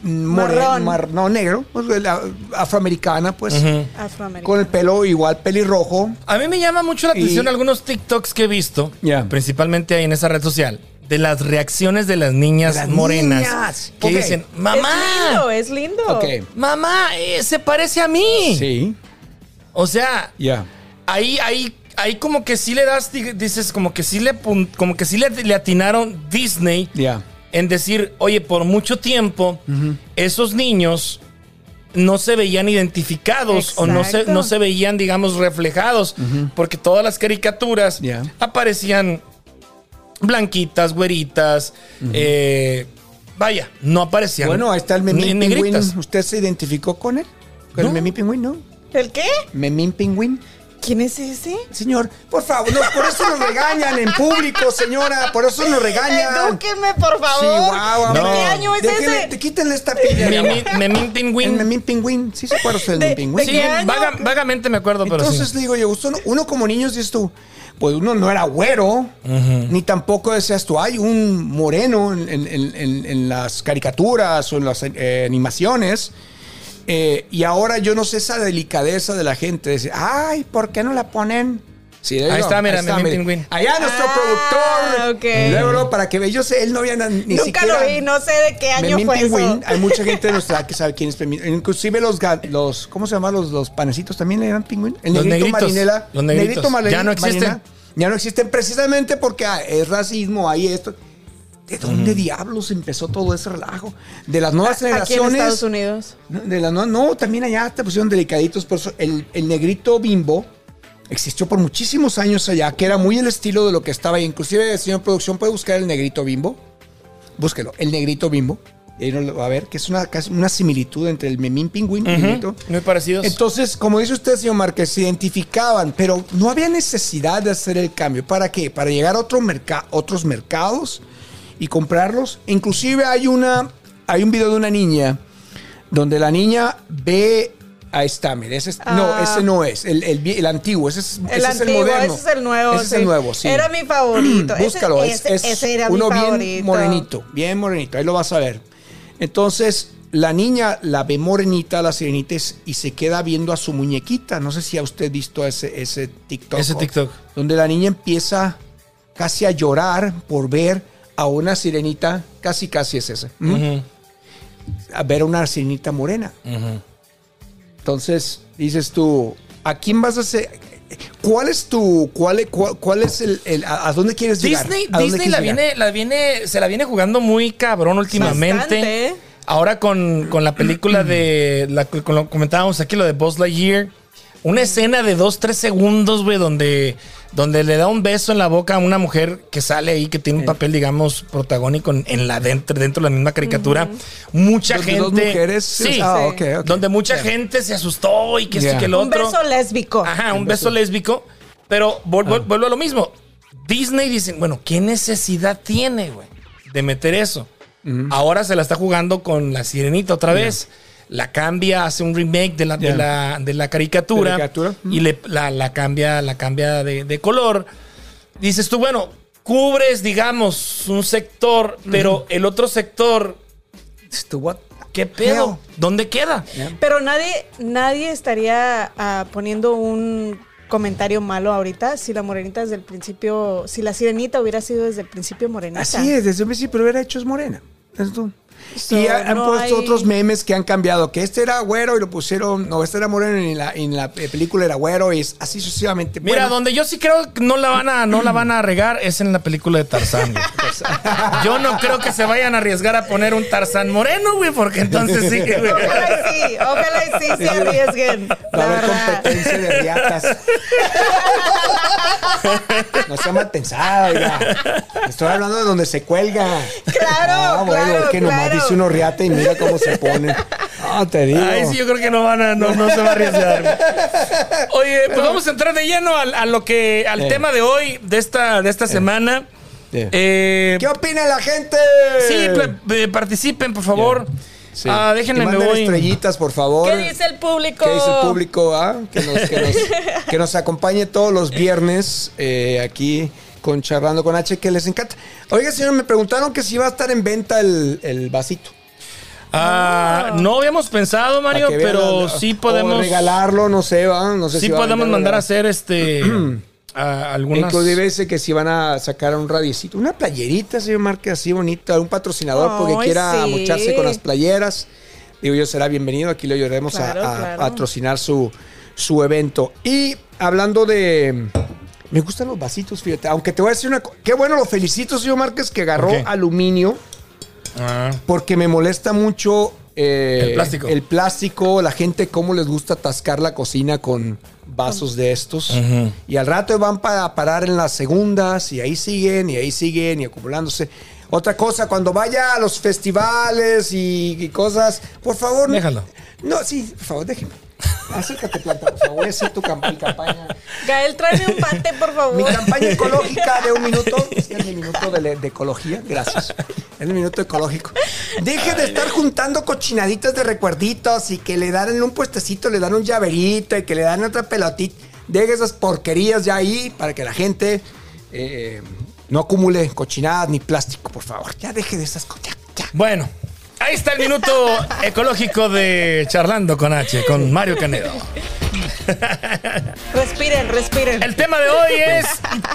more- Marrón. mar- no, negro, pues, la afroamericana, pues, Afroamericano. con el pelo igual pelirrojo. A mí me llama mucho la atención Y- algunos TikToks que he visto, Ya. principalmente ahí en esa red social, de las reacciones de las niñas Las morenas niñas. que dicen, Es lindo, mamá, es lindo. Mamá, eh, se parece a mí. Sí, O sea, ya. ahí, ahí, ahí como que sí le das, di- dices, como que sí le, como que sí le, le atinaron Disney Ya. En decir, oye, por mucho tiempo, esos niños no se veían identificados o no se, no se veían, digamos, reflejados, porque todas las caricaturas aparecían blanquitas, güeritas, eh, vaya, no aparecían Bueno, ahí está el Memín Pingüín. ¿Usted se identificó con él? ¿Con No. el Memín Pingüín? No. ¿El qué? Memín Pingüín. ¿Quién es ese? Señor, por favor, no, por eso nos regañan en público, señora, por eso nos regañan. Edúqueme, por favor. Chihuahua, ¿De no. qué año es Déjenle- ese? te- Quítenle esta pilla. Memín, Pingüín. Memín Pingüín. Sí se acuerda usted del De- Memín Pingüín. Sí, vaga- vagamente me acuerdo, pero Entonces sí. le digo yo, uno, uno como niños dices tú, pues uno no era güero, ni tampoco decías tú, hay un moreno en, en- en- en- en las caricaturas o en las eh, animaciones. Eh, y ahora yo no sé esa delicadeza de la gente, de decir, ay, ¿por qué no la ponen Sí, Ahí está, mira, Ahí está. Pingüín. Allá nuestro Ah, productor. Luego, luego, para que vea, yo sé, él no había ni Nunca siquiera. lo vi, no sé de qué año Memín fue Pingüín, eso. hay mucha gente de nuestra edad que sabe quién es Memín. Inclusive los, los ¿cómo se llaman los, los panecitos también eran pingüín? El Los negrito negritos, marinela. los negritos. Negrito Ya no existen. marina, ya no existen precisamente porque ah, es racismo, hay esto. ¿De dónde diablos empezó todo ese relajo? De las nuevas Aquí en generaciones. Estados Unidos. No, de la no, no, también allá te pusieron delicaditos. Por eso el, el negrito bimbo existió por muchísimos años allá, que era muy el estilo de lo que estaba ahí. Inclusive, señor producción, puede buscar el negrito bimbo. Búsquelo, el negrito bimbo. Y ahí lo va a ver, que es una, una similitud entre el memín pingüín y el negrito. Muy parecidos. Entonces, como dice usted, señor Márquez, se identificaban, pero no había necesidad de hacer el cambio. ¿Para qué? Para llegar a otro merca- otros mercados y comprarlos. Inclusive hay una, hay un video de una niña donde la niña ve a mire, ese es- no, Ah. ese no es, el, el el antiguo, ese es, El ese antiguo, es el moderno. ese es el nuevo. Ese es el nuevo, sí. Era mi favorito. Búscalo, es, ese, es ese era uno mi bien favorito. morenito, bien morenito, ahí lo vas a ver. Entonces, la niña la ve morenita, la sirenita, y se queda viendo a su muñequita. No sé si ha usted visto ese, ese TikTok. Ese TikTok. Donde la niña empieza casi a llorar por ver a una sirenita, casi casi es ese. A ver a una sirenita morena. Entonces, dices tú, ¿a quién vas a hacer? ¿Cuál es tu, cuál, cuál, cuál es el, el- a, a dónde quieres llegar? Disney, ¿A dónde Disney quieres la llegar? viene, la viene, se la viene jugando muy cabrón últimamente. Bastante. Ahora con, con la película de, la, con lo que comentábamos aquí, lo de Buzz Lightyear, una escena de dos, tres segundos, güey, donde, donde le da un beso en la boca a una mujer que sale ahí, que tiene un papel, digamos, protagónico en, la dentro, dentro de la misma caricatura. Mucha ¿Donde gente. dos mujeres? Sí, Ah, donde mucha gente se asustó y que esto Ya. y que Un otro. beso lésbico. Ajá, un beso lésbico. Pero Ah. vuelvo a lo mismo. Disney dicen, bueno, ¿qué necesidad tiene, güey, de meter eso? Ahora se la está jugando con la sirenita otra vez. La cambia, hace un remake de la, de la, de la caricatura. De caricatura. Y le, la, la cambia, la cambia de, de color. Dices tú, bueno, cubres, digamos, un sector, pero el otro sector, Dices tú, what? ¿qué pedo? Hell. ¿Dónde queda? Pero nadie, nadie estaría ah, poniendo un comentario malo ahorita si la morenita desde el principio, si la sirenita hubiera sido desde el principio morenita. Así es, desde el principio, hubiera hecho es morena. Es tú. So, y ha- han no puesto hay- otros memes que han cambiado, que este era güero y lo pusieron, no, este era moreno y en la, en la película era güero y es así sucesivamente. Mira, Bueno, donde yo sí creo que no la van a, no la van a regar es en la película de Tarzán. güey. Yo no creo que se vayan a arriesgar a poner un Tarzán moreno, güey, porque entonces sí que, güey. Ojalá y sí, ojalá y sí se arriesguen. Va a La haber verdad. competencia de riatas. No sea mal pensado, ya. Estoy hablando de donde se cuelga. Claro, Ah, bueno, claro, es que nomás claro. dice uno riata y mira cómo se pone. No, te digo. Ay, sí, yo creo que no van a, no, no se va a arriesgar. Oye, pues vamos a entrar de lleno al, a lo que, al Eh. tema de hoy, de esta, de esta semana. Eh. Eh, ¿Qué opina la gente? sí, eh, participen, por favor. Sí. Ah, déjenme, Y me voy. estrellitas, por favor. ¿Qué dice el público? ¿Qué dice el público? ah? Que, nos, que, nos, que nos acompañe todos los viernes eh, aquí con Charlando con H, que les encanta. Oiga, señor, me preguntaron que si iba a estar en venta el, el vasito. Ah, no habíamos pensado, Mario, vean, pero sí o podemos. regalarlo, no sé, ¿va? No sé Sí si a podemos mandar a hacer este a algunas. Inclusive dice que si van a sacar un radiecito, una playerita, señor Márquez, así bonita, un patrocinador porque quiera sí. mocharse con las playeras. Digo yo, será bienvenido, aquí lo ayudaremos a- Claro, a, claro. patrocinar su, su evento. Y hablando de... Me gustan los vasitos, fíjate, aunque te voy a decir una cosa, qué bueno, lo felicito, señor Márquez, que agarró aluminio Ah, porque me molesta mucho eh, El plástico. el plástico, la gente cómo les gusta atascar la cocina con vasos de estos. Y al rato van para parar en las segundas y ahí siguen y ahí siguen y acumulándose. Otra cosa, cuando vaya a los festivales y, y cosas, por favor. Déjalo. No, sí, por favor, déjeme. Acércate, planta, por favor. Voy a hacer tu mi campaña. Gael, tráeme un bate, por favor. Mi campaña ecológica de un minuto. Este es mi minuto de, ecología. Gracias. Es mi minuto ecológico. Deje de estar juntando cochinaditas de recuerditos y que le dan en un puestecito, le dan un llaverito y que le dan otra pelotita. Deje esas porquerías ya ahí para que la gente eh, no acumule cochinadas ni plástico, por favor. Ya deje de esas cosas. Bueno, ahí está el minuto ecológico de Charlando con H, con Mario Canedo. Respiren, respiren. El tema de hoy es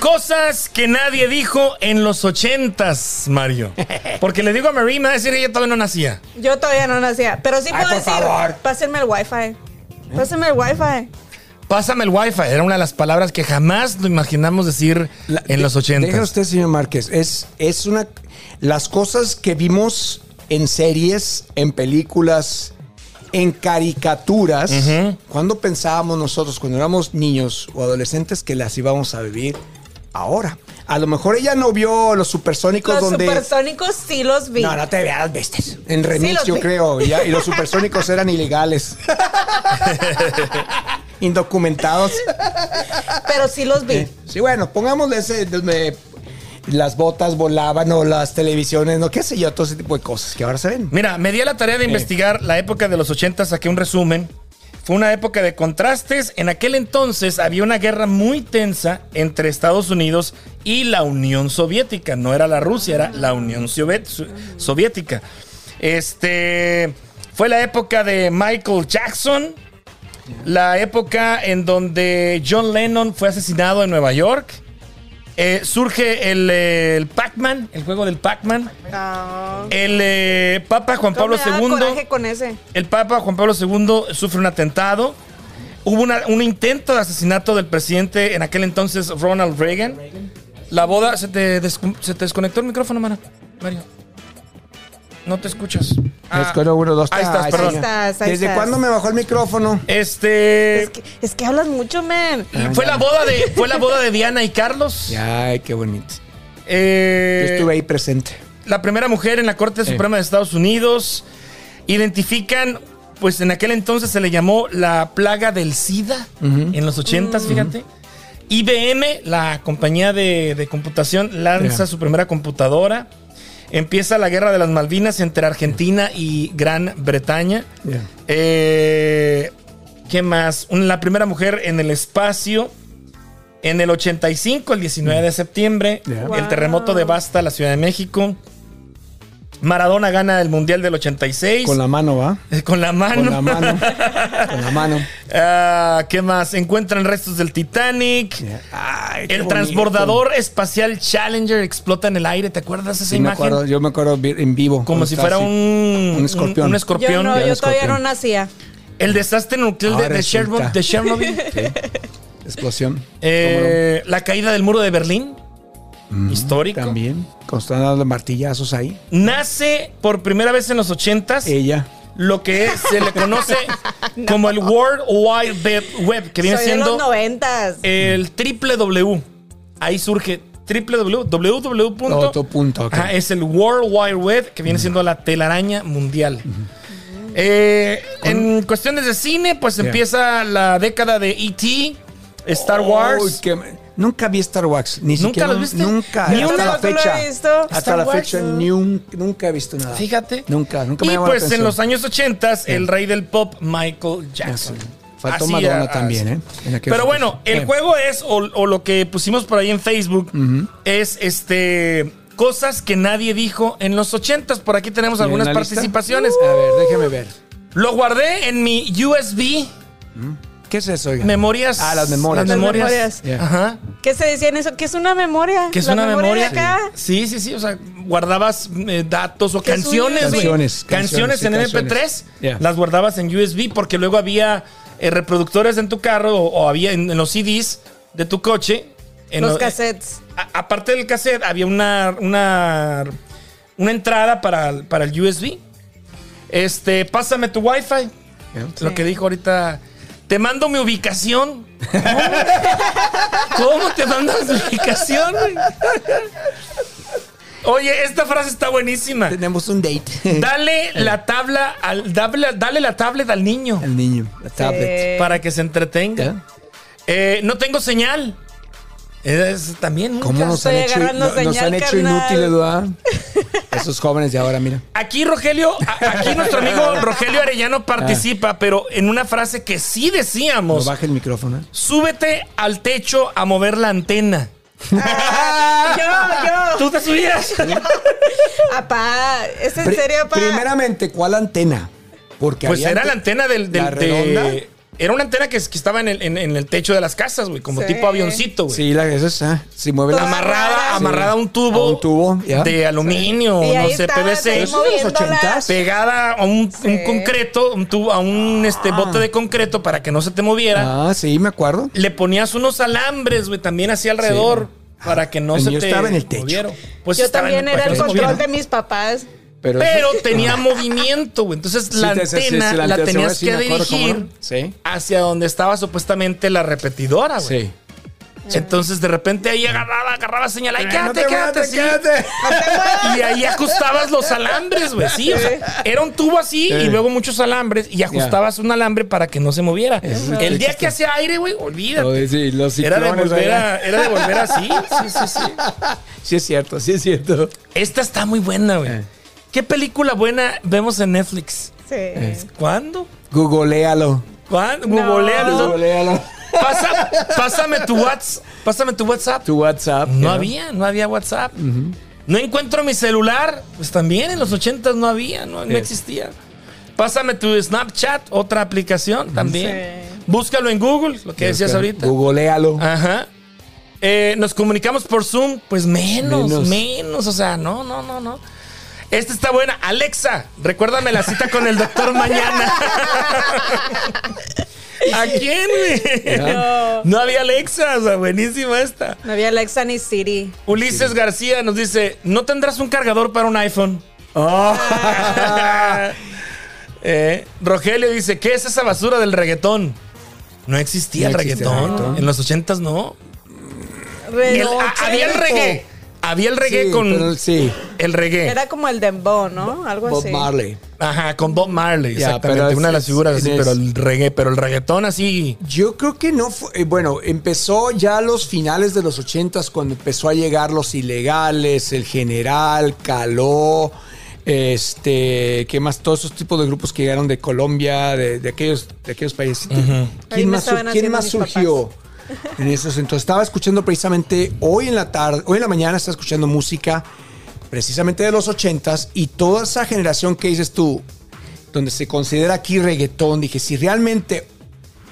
cosas que nadie dijo en los ochentas, Mario. Porque le digo a Marie, me va a decir que ella todavía no nacía. Yo todavía no nacía, pero sí Ay, puedo por decir, favor. pásenme el wifi. Pásenme el wifi. Pásame el wifi. Era una de las palabras que jamás lo imaginamos decir La- en los ochentas. Deje usted, señor Márquez. Es, es una. Las cosas que vimos en series, en películas, en caricaturas, cuando pensábamos nosotros, cuando éramos niños o adolescentes, que las íbamos a vivir ahora. A lo mejor ella no vio los supersónicos Los donde. supersónicos sí los vi. No, no te veas, bestes. En remix, los yo vi. creo. Y, ya- y los supersónicos eran ilegales. Indocumentados. Pero sí los vi. Sí, bueno, pongamos ese. Las botas volaban o las televisiones, no qué sé yo, todo ese tipo de cosas que ahora se ven. Mira, me di a la tarea de investigar la época de los 80, saqué un resumen. Fue una época de contrastes. En aquel entonces había una guerra muy tensa entre Estados Unidos y la Unión Soviética. No era la Rusia, era la Unión Soviética. Este fue la época de Michael Jackson, la época en donde John Lennon fue asesinado en Nueva York. Eh, surge el, eh, el Pac-Man, el juego del Pac-Man. No. El eh, Papa Juan Pablo Me daba coraje II. con ese. El Papa Juan Pablo II sufre un atentado. Hubo una- un intento de asesinato del presidente en aquel entonces Ronald Reagan. La boda. ¿Se te, se te desconectó el micrófono, Mara? Mario. No te escuchas. Ah, Escuela uno, dos, ahí estás, perdón. Ahí estás, ahí ¿Desde estás. cuándo me bajó el micrófono? Este. Es que, es que hablas mucho, man. fue la boda de. Fue la boda de Diana y Carlos. Ay, qué bonito. Eh, Yo estuve ahí presente. la primera mujer en la Corte Suprema de Estados Unidos. Identifican, pues en aquel entonces se le llamó la plaga del SIDA, en los 80 fíjate. IBM, la compañía de, de computación, lanza Yeah. su primera computadora. Empieza la guerra de las Malvinas entre Argentina y Gran Bretaña. Yeah. Eh, ¿Qué más? La primera mujer en el espacio. En el 85, el 19 de septiembre, Yeah. el terremoto devasta la Ciudad de México. Maradona gana el Mundial del 86. Con la mano, ¿va? Eh, con la mano. Con la mano. Con la mano. Ah, ¿Qué más? Encuentran restos del Titanic. Ay, El bonito. transbordador espacial Challenger explota en el aire. ¿Te acuerdas de esa Sí, me imagen? acuerdo, yo me acuerdo en vivo. Como si fuera así. un, un escorpión. Un, Yo escorpión. no, yo el todavía escorpión. no nacía. El desastre nuclear de, Ahora de Chernobyl. resulta. De Chernobyl. Explosión. Eh, la caída del muro de Berlín. Histórico. ¿Cómo no? También. Están dando martillazos ahí. Nace por primera vez en los 80s Ella. lo que se le conoce como el World Wide Web- que viene Soy de siendo los noventas. el triple W. Ahí surge triple W, www. punto. Otro punto. Ajá, es el World Wide Web, que viene siendo la telaraña mundial. Eh, en cuestiones de cine, pues Yeah. empieza la década de E.T., Star Wars. Uy, que- Nunca vi Star Wars. Ni ¿Nunca siquiera. lo viste? Nunca. Ni hasta una la lo he fecha. visto. Hasta Star la Wars, fecha no. ni un- nunca he visto nada. Fíjate. Nunca, nunca me Y la pues en los años 80, el rey del pop, Michael Jackson. Faltó Así, Madonna también. ¿eh? En Pero bueno, el juego es, o, o lo que pusimos por ahí en Facebook, es este cosas que nadie dijo en los 80 Por aquí tenemos ¿Tiene algunas participaciones. A ver, déjeme ver. Lo guardé en mi USB, ¿Qué es eso, oiga? memorias. Ah, las memorias. Las memorias. memorias. Yeah. Ajá. ¿Qué se decía en eso? ¿Qué es una memoria? Que es La una memoria. de acá. Sí, sí, sí. O sea, guardabas eh, datos o ¿Qué canciones, güey. Canciones, Canciones, canciones, sí, en canciones. MP3. Yeah. Las guardabas en USB porque luego había eh, reproductores en tu carro o, o había en, en los CDs de tu coche. En Los lo- cassettes. a- aparte del cassette, había una, una, una entrada para, para el USB. Este, pásame tu Wi-Fi. Yeah. Lo que dijo ahorita. Te mando mi ubicación. ¿Cómo, ¿Cómo te mandas mi ubicación? güey? Oye, esta frase está buenísima. Tenemos un date. Dale la tabla al, dale, dale la tablet al niño El niño, la tablet. para que se entretenga. Eh, no tengo señal. Es también. ¿Cómo nos han hecho, no- nos señal, han hecho carnal. inútiles, ¿verdad? Esos jóvenes de ahora, mira. Aquí Rogelio, aquí nuestro amigo Rogelio Arellano participa, pero en una frase que sí No decíamos, baje el micrófono. ¿eh? súbete al techo a mover la antena. Ah, yo, yo. ¿Tú te subías? Apá, ¿es en Pri- serio, apá? Primeramente, ¿cuál antena? Porque Pues había era la ante- antena del, del- ¿La de- redonda? Era una antena que, que estaba en el, en- en el techo de las casas, güey, como Sí. tipo avioncito, güey. Sí, la, eso es, ah, sí mueve la Amarrada, Sí. amarrada a un tubo, A un tubo, ya. de aluminio, no sé, PVC. Eso de los moviéndola. ochentas. Pegada a un, Sí. un concreto, un tubo, a un este, bote de concreto para que no se te moviera. Ah, sí, me acuerdo. Le ponías unos alambres, güey, también así alrededor. Para que no El se mío te estaba en el techo. Pues Yo también era el control de mis papás. Pero, Pero tenía movimiento, güey. Entonces la Sí, sí, antena sí, la, antena, tenías que me acuerdo, ¿cómo dirigir no? Hacia donde estaba supuestamente la repetidora, güey. Sí. Entonces de repente ahí agarraba, agarraba señal. Ay, quédate, te quédate, quédate. Y ahí ajustabas los alambres, güey. Sí, o sea, era un tubo así y luego muchos alambres y ajustabas un alambre para que no se moviera. El día que hacía aire, güey, olvídate. Sí, los Era de, ciclones volver allá. a, era de volver así. Sí, sí, sí. Sí es cierto, sí es cierto. Esta está muy buena, güey. Eh. ¿Qué película buena vemos en Netflix? Sí. ¿Cuándo? Googlealo. ¿Cuándo? No. Googlealo. Googlealo. Pasa- pásame tu WhatsApp. Pásame tu WhatsApp. Tu WhatsApp. No había, no había WhatsApp. No encuentro mi celular. Pues también en los 80 no había, no, existía. Pásame tu Snapchat, otra aplicación también. Sí. Búscalo en Google, lo que decías ahorita. Googlealo. Ajá. Eh, Nos comunicamos por Zoom, pues menos, Menos. menos, o sea, no, no, no, no. Esta está buena. Alexa, recuérdame la cita con el doctor mañana. ¿A quién? No. No había Alexa, o sea, buenísima esta. No había Alexa ni Siri. Ulises García nos dice, ¿no tendrás un cargador para un iPhone? Eh, Rogelio dice, ¿qué es esa basura del reggaetón? No existía No el existía el reggaetón. En los ochentas no. Re- El- no, ah, había el reggae. Había el reggae Sí, con pero sí. el reggae. Era como el dembow, ¿no? Algo Bob así. Marley. Ajá, con Bob Marley, exactamente. es- una de las figuras así, es- pero el reggae, pero el reggaetón así. Yo creo que no fue. eh, bueno, empezó ya a los finales de los ochentas cuando empezó a llegar los ilegales, el general, Caló, este, ¿qué más? Todos esos tipos de grupos que llegaron de Colombia, de, de aquellos, de aquellos países. ¿Quién más, quién más surgió? En esos entonces estaba escuchando precisamente hoy en la tarde, hoy en la mañana estaba escuchando música precisamente de los ochentas y toda esa generación que dices tú, donde se considera aquí reggaetón, dije, si realmente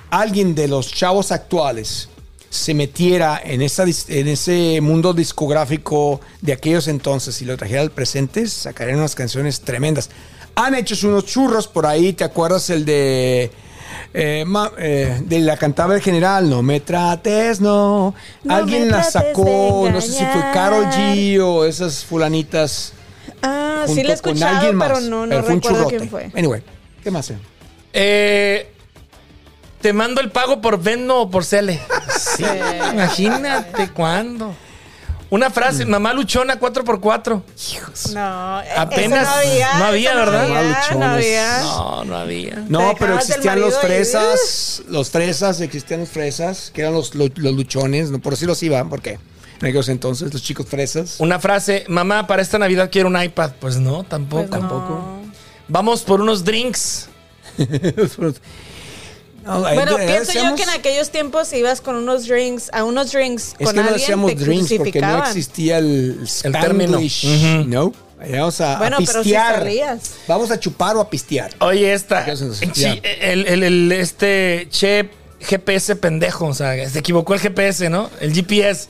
alguien de los chavos actuales se metiera en, esa, en ese mundo discográfico de aquellos entonces y lo trajera al presente, sacarían unas canciones tremendas. Han hecho unos churros por ahí, ¿te acuerdas el de... eh, ma- eh, de la cantaba el general, no me trates, no. No Alguien la sacó, no sé si fue. Carol G o esas fulanitas. Ah, sí lo he escuchado, alguien más. pero no, no Pero fue un recuerdo quién fue. Anyway, ¿qué más? eh? Eh, te mando el pago por Venmo o por Cele. Sí, imagínate cuándo. Una frase, mamá luchona 4x4. No, eh, Apenas eso no había. no había, eso ¿verdad? No había, no había. No, no había. No, Te pero existían los fresas, los fresas, existían los fresas, que eran los, lo- los luchones, no por así los iban, porque en aquellos entonces, los chicos fresas. Una frase, mamá, para esta Navidad quiero un iPad. Pues no, tampoco. Pues no. tampoco. Vamos por unos drinks. No, eh, Bueno, eh, pienso yo que en aquellos tiempos ibas con unos drinks, a unos drinks Es con que no alguien, decíamos te drinks porque no crucificaban. existía el, El término. ¿no? Vamos a, a Bueno, pero sí pistear. salías. Vamos a chupar o a pistear. Oye, esta. ¿Qué? Sí, Ya. el, el- el- este che GPS pendejo. O sea, se equivocó el GPS, ¿no? El GPS.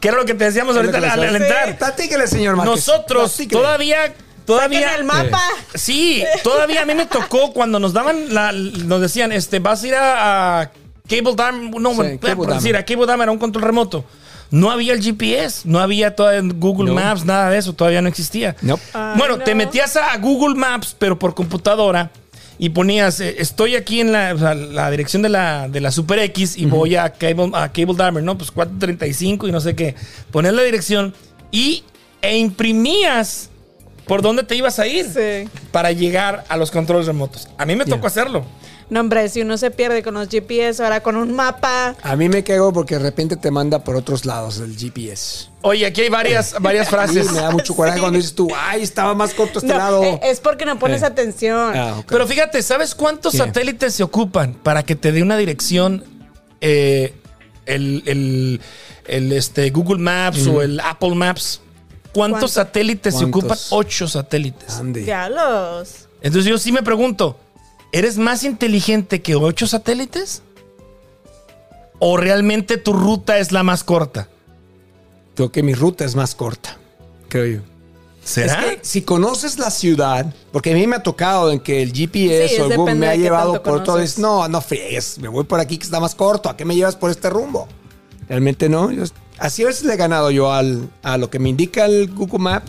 Que era lo que te decíamos ahorita al, al entrar. Platíquele, señor Márquez. Nosotros Platíquele. todavía. Todavía. El mapa. Sí, todavía a mí me tocó cuando nos daban la, nos decían, este, vas a ir a, a Cable Dam, no, Sí, bueno, Cable por Dam. decir, a Cable Dam era un control remoto. No había el GPS, no había todavía Google No. Maps, nada de eso, todavía no existía. Nope. Ay, bueno, no. te metías a Google Maps, pero por computadora, y ponías, eh, estoy aquí en la, o sea, la dirección de la, de la Super X y voy a Cable, a Cable Dahmer, ¿no? Pues 435 y no sé qué. Ponías la dirección y, e imprimías por dónde te ibas a ir Sí. para llegar a los controles remotos. A mí me tocó hacerlo. No, hombre, si uno se pierde con los GPS, ahora con un mapa. A mí me cago porque de repente te manda por otros lados el GPS. Oye, aquí hay varias, varias Sí, frases. me da mucho coraje cuando dices tú, ay, estaba más corto este No, lado. eh, es porque no pones Eh. atención. Ah. Pero fíjate, ¿sabes cuántos ¿Qué? satélites se ocupan para que te dé una dirección eh, el, el- el, este, Google Maps o el Apple Maps? ¿Cuántos ¿Cuánto? satélites se ocupan? Ocho satélites. Los. Entonces yo sí me pregunto, ¿eres más inteligente que ocho satélites? ¿O realmente tu ruta es la más corta? Creo que mi ruta es más corta, creo yo. ¿Será? Es que si conoces la ciudad, porque a mí me ha tocado en que el GPS Sí, o el Google me ha llevado por todo. Es, no, no friegues, me voy por aquí que está más corto. ¿A qué me llevas por este rumbo? Realmente no. Yo- así a veces le he ganado yo al, a lo que me indica el Google Map.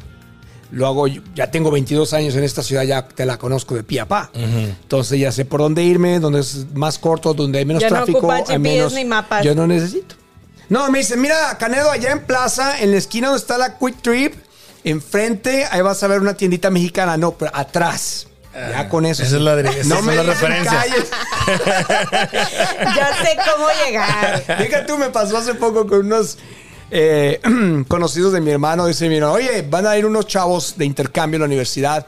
Lo hago, yo- ya tengo 22 años en esta ciudad, ya te la conozco de pie a pa. Entonces ya sé por dónde irme, dónde es más corto, donde hay menos Ya no tráfico. ocupa hay menos, ni mapas. Yo no necesito. No, me dice, mira, Canedo, allá en Plaza, en la esquina donde está la Quick Trip, enfrente, ahí vas a ver una tiendita mexicana. No, pero atrás. Ya con eso. Ah, esa es la esa es la digas referencia. calles. Ya sé cómo llegar. Fíjate, tú me pasó hace poco con unos eh, conocidos de mi hermano. Dice, mira, oye, van a ir unos chavos de intercambio a la universidad.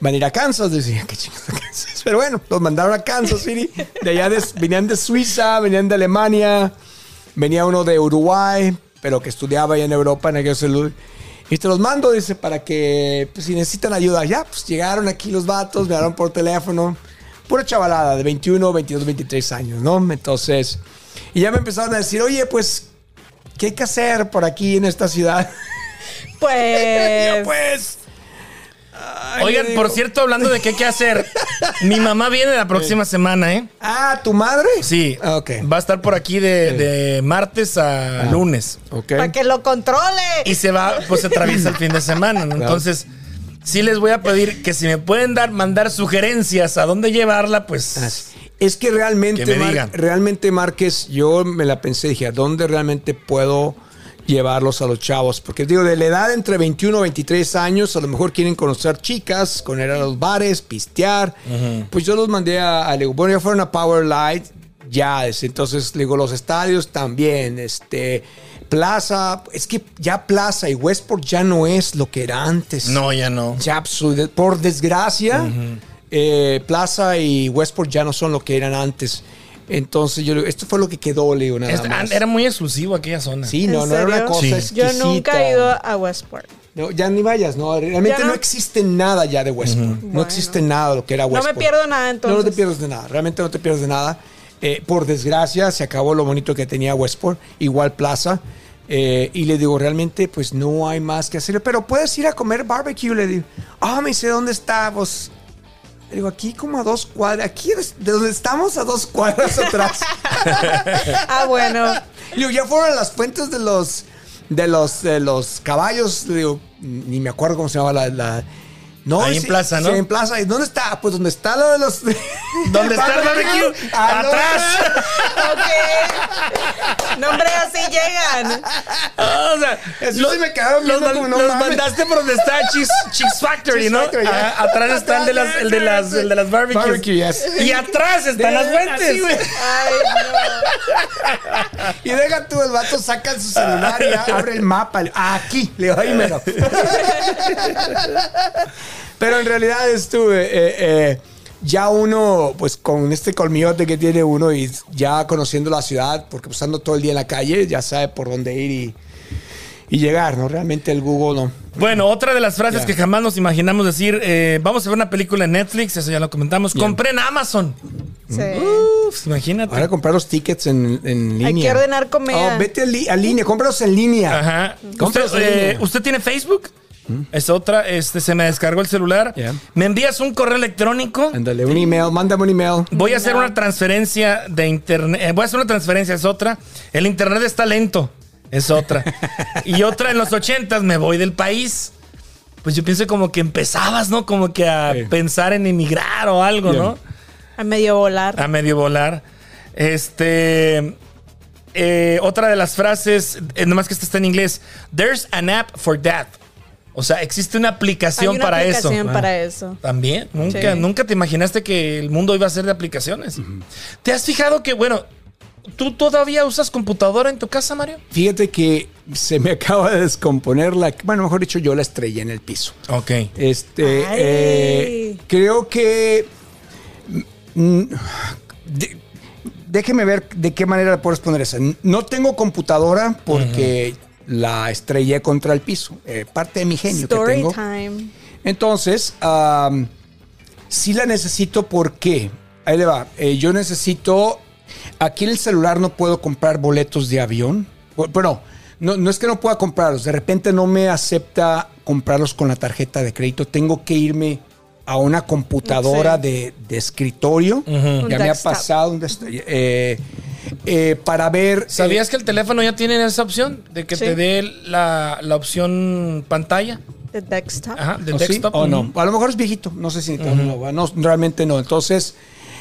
Van a ir a Kansas. Decía, qué chingados Kansas. Pero bueno, los mandaron a Kansas City. De allá de- venían de Suiza, venían de Alemania. Venía uno de Uruguay, pero que estudiaba allá en Europa, en aquel salud. Y te los mando, dice, para que pues, si necesitan ayuda. Ya, pues llegaron aquí los vatos, me hablaron por teléfono. Pura chavalada de 21, 22, 23 años, ¿no? Entonces, y ya me empezaron a decir, oye, pues, ¿qué hay que hacer por aquí en esta ciudad? Pues. Yo, pues. Ay, Oigan, por cierto, hablando de qué hay que hacer, mi mamá viene la próxima semana, ¿eh? Ah, ¿tu madre? Sí. Ah, Ok. Va a estar por aquí de, de martes a lunes. Ok. Para que lo controle. Y se va, pues se atraviesa el fin de semana, ¿no? Claro. Entonces, sí les voy a pedir que si me pueden dar, mandar sugerencias a dónde llevarla, pues. Así. Es que realmente, Que me Mar- digan. realmente Márquez, yo me la pensé, dije, ¿a dónde realmente puedo llevarlos a los chavos? Porque digo, de la edad entre 21 y 23 años, a lo mejor quieren conocer chicas, con ir a los bares, pistear. Pues yo los mandé a, a- bueno, ya fueron a Power Light, ya, es- entonces le digo, los estadios también, este, Plaza, es que ya Plaza y Westport ya no es lo que era antes. No, ya no. Ya, absurdo. por desgracia, eh, Plaza y Westport ya no son lo que eran antes. Entonces, yo le digo, esto fue lo que quedó, le digo, nada Este, más. Era muy exclusivo aquella zona. sí, ¿En no, no era una cosa Sí. exquisita. Yo nunca he ido a Westport. No, ya ni vayas, no. Realmente ¿Ya no? no? existe nada ya de Westport. No Bueno. existe nada de lo que era No me Westport. pierdo nada, entonces. No, no te pierdes de nada. Realmente no te pierdes de nada. Eh, por desgracia, se acabó lo bonito que tenía Westport. Igual Plaza. Eh, y le digo, realmente, pues no hay más que hacer. Pero puedes ir a comer barbecue. Le digo, ah, me dice, ¿dónde está? Pues, le digo, aquí como a dos cuadras. Aquí de donde estamos, a dos cuadras atrás. Ah, bueno. Le digo, ya fueron a las fuentes de los de los de los caballos. Le digo, ni me acuerdo cómo se llama la. la- no, Ahí en Plaza, ¿no? Sí, en Plaza. ¿Y dónde está? Pues donde está lo de los. ¿Dónde está el barbecue? Ah, no. ¡Atrás! Ok. No, hombre, así llegan. Ah, o sea, Eso sí me quedaron los, como, no los mames. mandaste por donde está Cheese, Cheese Factory, ¿no? Factory, ya. Ah, atrás está el de las, el de las, el de las barbecues. Barbecue, yes. Y atrás están las fuentes. Ay, Y deja tú, el vato saca su celular y a- abre el mapa. Le- Aquí, le digo, ahí mero. Pero en realidad estuve. eh, eh, ya uno, pues con este colmillote que tiene uno y ya conociendo la ciudad, porque pues ando todo el día en la calle, ya sabe por dónde ir y, y llegar, ¿no? Realmente el Google no. Bueno, otra de las frases que jamás nos imaginamos decir, eh, vamos a ver una película en Netflix, eso ya lo comentamos, compré en Amazon. Sí. Uf, imagínate. Ahora comprar los tickets en, en línea. Hay que ordenar comida. Oh, vete a, li- a línea, cómpralos en línea. Ajá. ¿Usted, eh, línea. ¿Usted tiene Facebook? Es otra, este se me descargó el celular. Me envías un correo electrónico. Ándale, un email, mándame un email. Voy a hacer una transferencia de internet. eh, voy a hacer una transferencia, es otra. El internet está lento, es otra. y otra en los ochentas, me voy del país. Pues yo pienso como que empezabas, ¿no? Como que a Sí. pensar en emigrar o algo. ¿no? A medio volar. A medio volar. Este. eh, otra de las frases, eh, nomás que esta está en inglés. There's an app for that. O sea, existe una Hay aplicación una para aplicación eso. para eso. También, nunca, Sí. nunca te imaginaste que el mundo iba a ser de aplicaciones. ¿Te has fijado que, bueno, tú todavía usas computadora en tu casa, Mario? Fíjate que se me acaba de descomponer la. Bueno, mejor dicho, yo la estrellé en el piso. Ok. Este. Eh, creo que. mm, de- déjeme ver de qué manera puedo responder esa. No tengo computadora porque la estrellé contra el piso. eh, parte de mi genio que Story tengo. time. Entonces, sí la necesito porque ahí le va. Eh, yo necesito. Aquí en el celular no puedo comprar boletos de avión. Bu- Bueno, no, no es que no pueda comprarlos. De repente no me acepta comprarlos con la tarjeta de crédito. Tengo que irme a una computadora Sí. de, de escritorio. Ya me ha pasado un eh, eh, para ver. ¿Sabías que el teléfono ya tiene esa opción? De que Sí. te dé la, la opción pantalla. De desktop. Ajá, del ¿O sí? desktop. ¿O no? A lo mejor es viejito, no sé si no, no, realmente no. Entonces,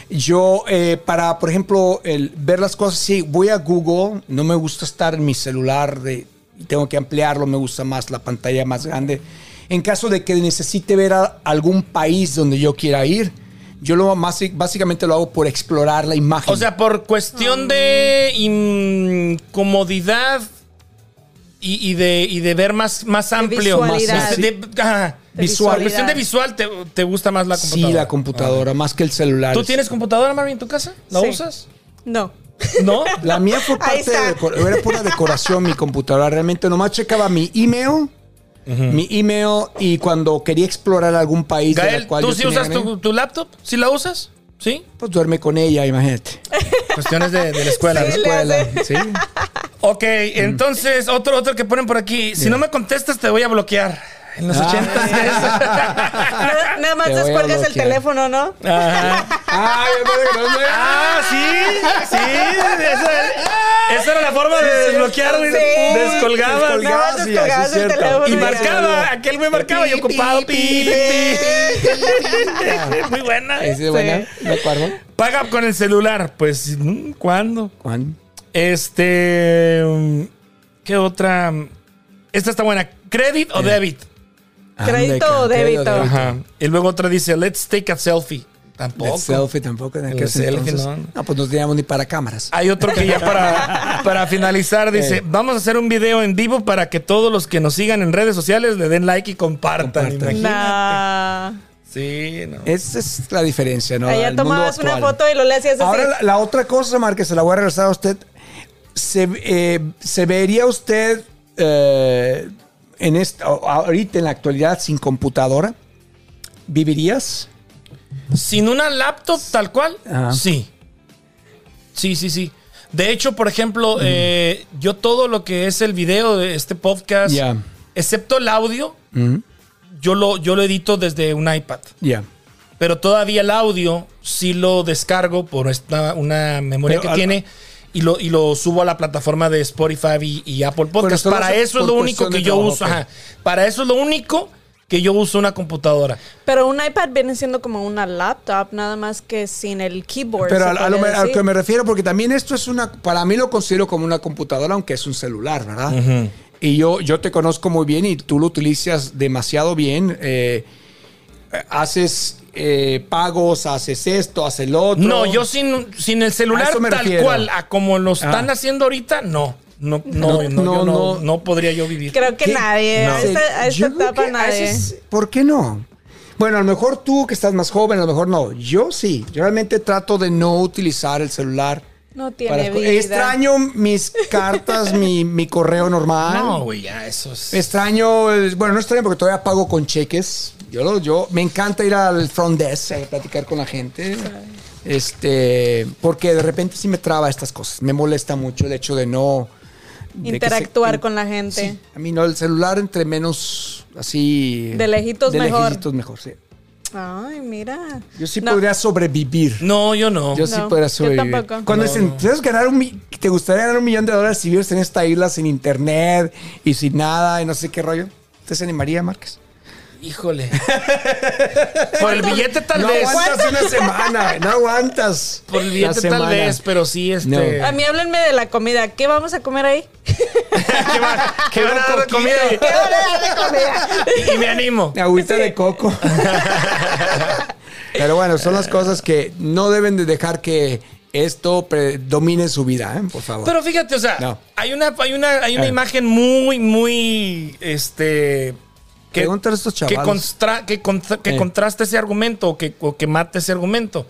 yo eh, para, por ejemplo, el, ver las cosas, sí, voy a Google, no me gusta estar en mi celular, de, y tengo que ampliarlo, me gusta más la pantalla más grande. En caso de que necesite ver a algún país donde yo quiera ir, yo lo más, básicamente lo hago por explorar la imagen. O sea, por cuestión de incomodidad y, y de, y de ver más, más amplio. Más, visualidad. de- de- ajá. De Visual. Por cuestión de visual, te, te gusta más la computadora. sí, la computadora, más que el celular. ¿Tú tienes computadora, Marvin, en tu casa? ¿La Sí. usas? No. ¿No? La mía fue Ahí parte de está. decor- era pura decoración mi computadora. Realmente nomás checaba mi email, mi email y cuando quería explorar algún país de Gael, la cual ¿tú yo sí usas tu, tu laptop? ¿Sí la usas? ¿Sí? pues duerme con ella, imagínate. Cuestiones de, de la escuela. Sí, ¿no? le Escuela, sí. Ok, entonces, otro, otro que ponen por aquí. Si no me contestas, te voy a bloquear. En los Ah. 80 Nada, nada más descuelgas el teléfono, ¿no? Ajá. Me- Ah, sí, sí. Esa, esa era la forma de desbloquear, güey. Sí. Descolgabas. El teléfono. Y marcaba, aquel güey marcaba y ocupado. pi, pi, pi. Muy buena. Ese, buena, me acuerdo. Paga con el celular. Pues, ¿cuándo? Juan. Este. mm, ¿Qué otra? Esta está buena. ¿Credit o debit? ¿Crédito o débito? débito. Ajá. Y luego otra dice, let's take a selfie. Tampoco. El selfie tampoco en El aquel selfie, entonces. no. No, pues no teníamos ni para cámaras. Hay otro que ya para, para finalizar dice, Eh. vamos a hacer un video en vivo para que todos los que nos sigan en redes sociales le den like y compartan. Compartan. Imagínate. Nah. Sí, no. Esa es la diferencia, ¿no? Allá tomabas una foto y lo le hacías así. Ahora la, la otra cosa, Mar, que se la voy a regresar a usted. ¿Se, eh, ¿se vería usted eh, en esta, ahorita en la actualidad sin computadora? ¿Vivirías? Sin una laptop tal cual, Ajá. sí. Sí, sí, sí. De hecho, por ejemplo, eh, yo todo lo que es el video de este podcast, excepto el audio, Mm, yo lo, yo lo edito desde un iPad. Ya. Pero todavía el audio sí lo descargo por esta, una memoria Pero que tiene y lo, y lo subo a la plataforma de Spotify y, y Apple Podcast. Para es eso es lo único que yo uso. ajá. Para eso es lo único que yo uso una computadora. Pero un iPad viene siendo como una laptop, nada más que sin el keyboard. Pero a, a lo, a que me refiero, porque también esto es una, para mí lo considero como una computadora, aunque es un celular, ¿verdad? Y yo, yo te conozco muy bien y tú lo utilizas demasiado bien. eh, haces eh, pagos, haces esto, haces lo otro. No, yo sin, sin el celular tal refiero. cual, a como lo están Ah. haciendo ahorita, no. No, no, No, no, no, yo no, no. no podría yo vivir. Creo que ¿Qué? nadie. No. A esta, etapa nadie. ¿Por qué no? Bueno, a lo mejor tú que estás más joven, a lo mejor no. Yo sí. Yo realmente trato de no utilizar el celular. No tiene para- vida. Extraño mis cartas, mi, mi correo normal. No, güey, ya, eso es. Extraño, el- bueno, no extraño porque todavía pago con cheques. Yo, lo- yo me encanta ir al front desk a platicar con la gente. Este, porque de repente sí me traba estas cosas. Me molesta mucho el hecho de no de se- Interactuar con la gente. Sí, a mí no, el celular entre menos así. De lejitos de mejor. lejitos mejor, sí. Ay, mira. Yo sí No. podría sobrevivir. No, yo no. Yo sí No, podría yo sobrevivir. tampoco. Cuando No. dicen, ¿te, ganar un, ¿te gustaría ganar un millón de dólares si vives en esta isla sin internet y sin nada y no sé qué rollo? ¿Usted se animaría, Márquez? Híjole. Por el billete tal no vez. aguantas una semana, güey, no aguantas. Por el billete tal semana. vez, pero sí, este. No. A mí háblenme de la comida. ¿Qué vamos a comer ahí? ¿Qué, va- qué van a dar de comida? ¿Qué van a dar de comida? Y, me animo. Agüita de coco. Pero bueno, son las cosas que no deben de dejar que esto predomine su vida, ¿eh? por favor. Pero fíjate, o sea, No. hay una, hay una, hay una Eh. imagen muy, muy, este, que, Pregúntale a estos que, constra- que, contra- que Eh. contraste ese argumento o que, o que mate ese argumento.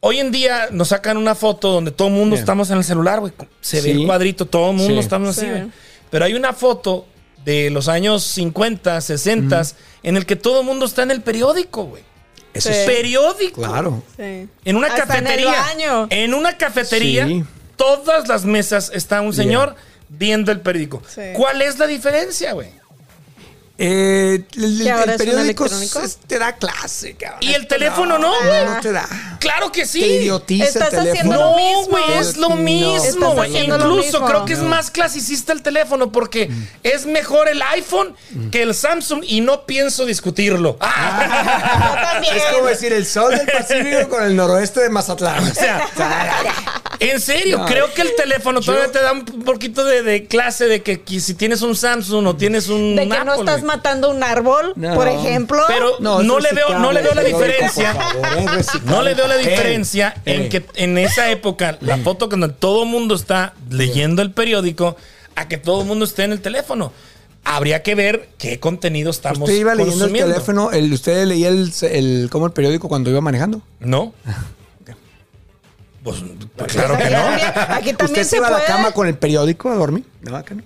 Hoy en día nos sacan una foto donde todo el mundo Yeah. estamos en el celular, güey. Se ve Sí. el cuadrito, todo el mundo Sí. estamos Sí. así, güey. Pero hay una foto de los años 50, 60, en el que todo el mundo está en el periódico, güey. Eso Sí. es Periódico. claro. Sí. En una Hasta cafetería. En el baño. En una cafetería, Sí. todas las mesas está un señor viendo el periódico. Sí. ¿Cuál es la diferencia, güey? Eh, el, ¿Que ahora el es un periódico electrónico? es- te da clase, cabrón. ¿Y el teléfono no, güey? No te da. Claro que sí. Te idiotiza Estás el teléfono. haciendo lo No, mismo. güey, es lo No. mismo, Estás güey. haciendo lo Incluso mismo. creo que es No. más clasicista el teléfono porque es mejor el iPhone que el Samsung y no pienso discutirlo. Ah, Yo también. Es como decir el sol del Pacífico con el noroeste de Mazatlán. o sea, en serio, No. creo que el teléfono todavía te da un poquito de, de clase de que, que si tienes un Samsung o tienes un De que no estás matando un árbol, No. por ejemplo. Pero no, le veo, no le veo la diferencia. favor, reciclable. No le veo la Eh, diferencia en eh. que en esa época, la foto cuando todo el mundo está leyendo el periódico, a que todo el mundo esté en el teléfono. Habría que ver qué contenido estamos Usted iba leyendo consumiendo. el teléfono, el, usted leía el, el, como el periódico cuando iba manejando. ¿No? Pues, pues claro que Aquí no. también, aquí ¿Usted también se se iba a la puede. cama con el periódico a dormir? No, acá no.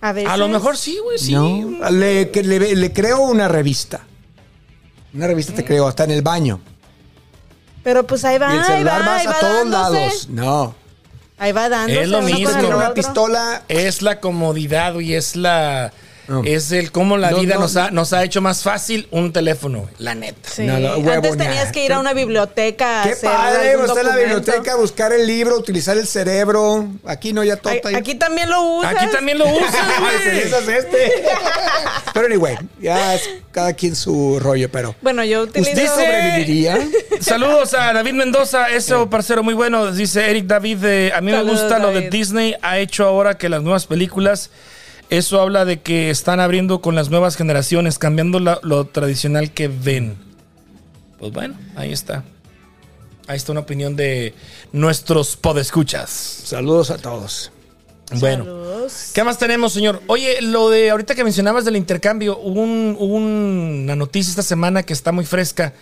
A veces. A lo mejor sí, güey, sí. No, le, que le, le creo una revista. Una revista te creo, hasta en el baño. Pero pues ahí va, y el ahí celular va, vas ahí va a todos dándose. lados. No. Ahí va dándose. Es lo mismo. una pistola. Es la comodidad y es la. Es el cómo la No, vida no. Nos, ha, nos ha hecho más fácil un teléfono, la neta. Sí. No, no, huevo, Antes tenías que ir a una biblioteca Qué hacer padre, en la biblioteca, buscar el libro, utilizar el cerebro. Aquí no, ya todo Ay, está ahí. Aquí también lo usas. Aquí también lo usas, este. Pero anyway, ya es cada quien su rollo, pero. Bueno, yo utilizo... ¿Usted sobreviviría? Saludos a David Mendoza, eso parcero muy bueno. Dice Eric David, eh, a mí me gusta lo de. Disney, ha hecho ahora que las nuevas películas, eso habla de que están abriendo con las nuevas generaciones, cambiando la- lo tradicional que ven. Pues bueno, ahí está. Ahí está una opinión de nuestros podescuchas. Saludos a todos. Bueno. Saludos. ¿Qué más tenemos, señor? Oye, lo de ahorita que mencionabas del intercambio, hubo, un- hubo una noticia esta semana que está muy fresca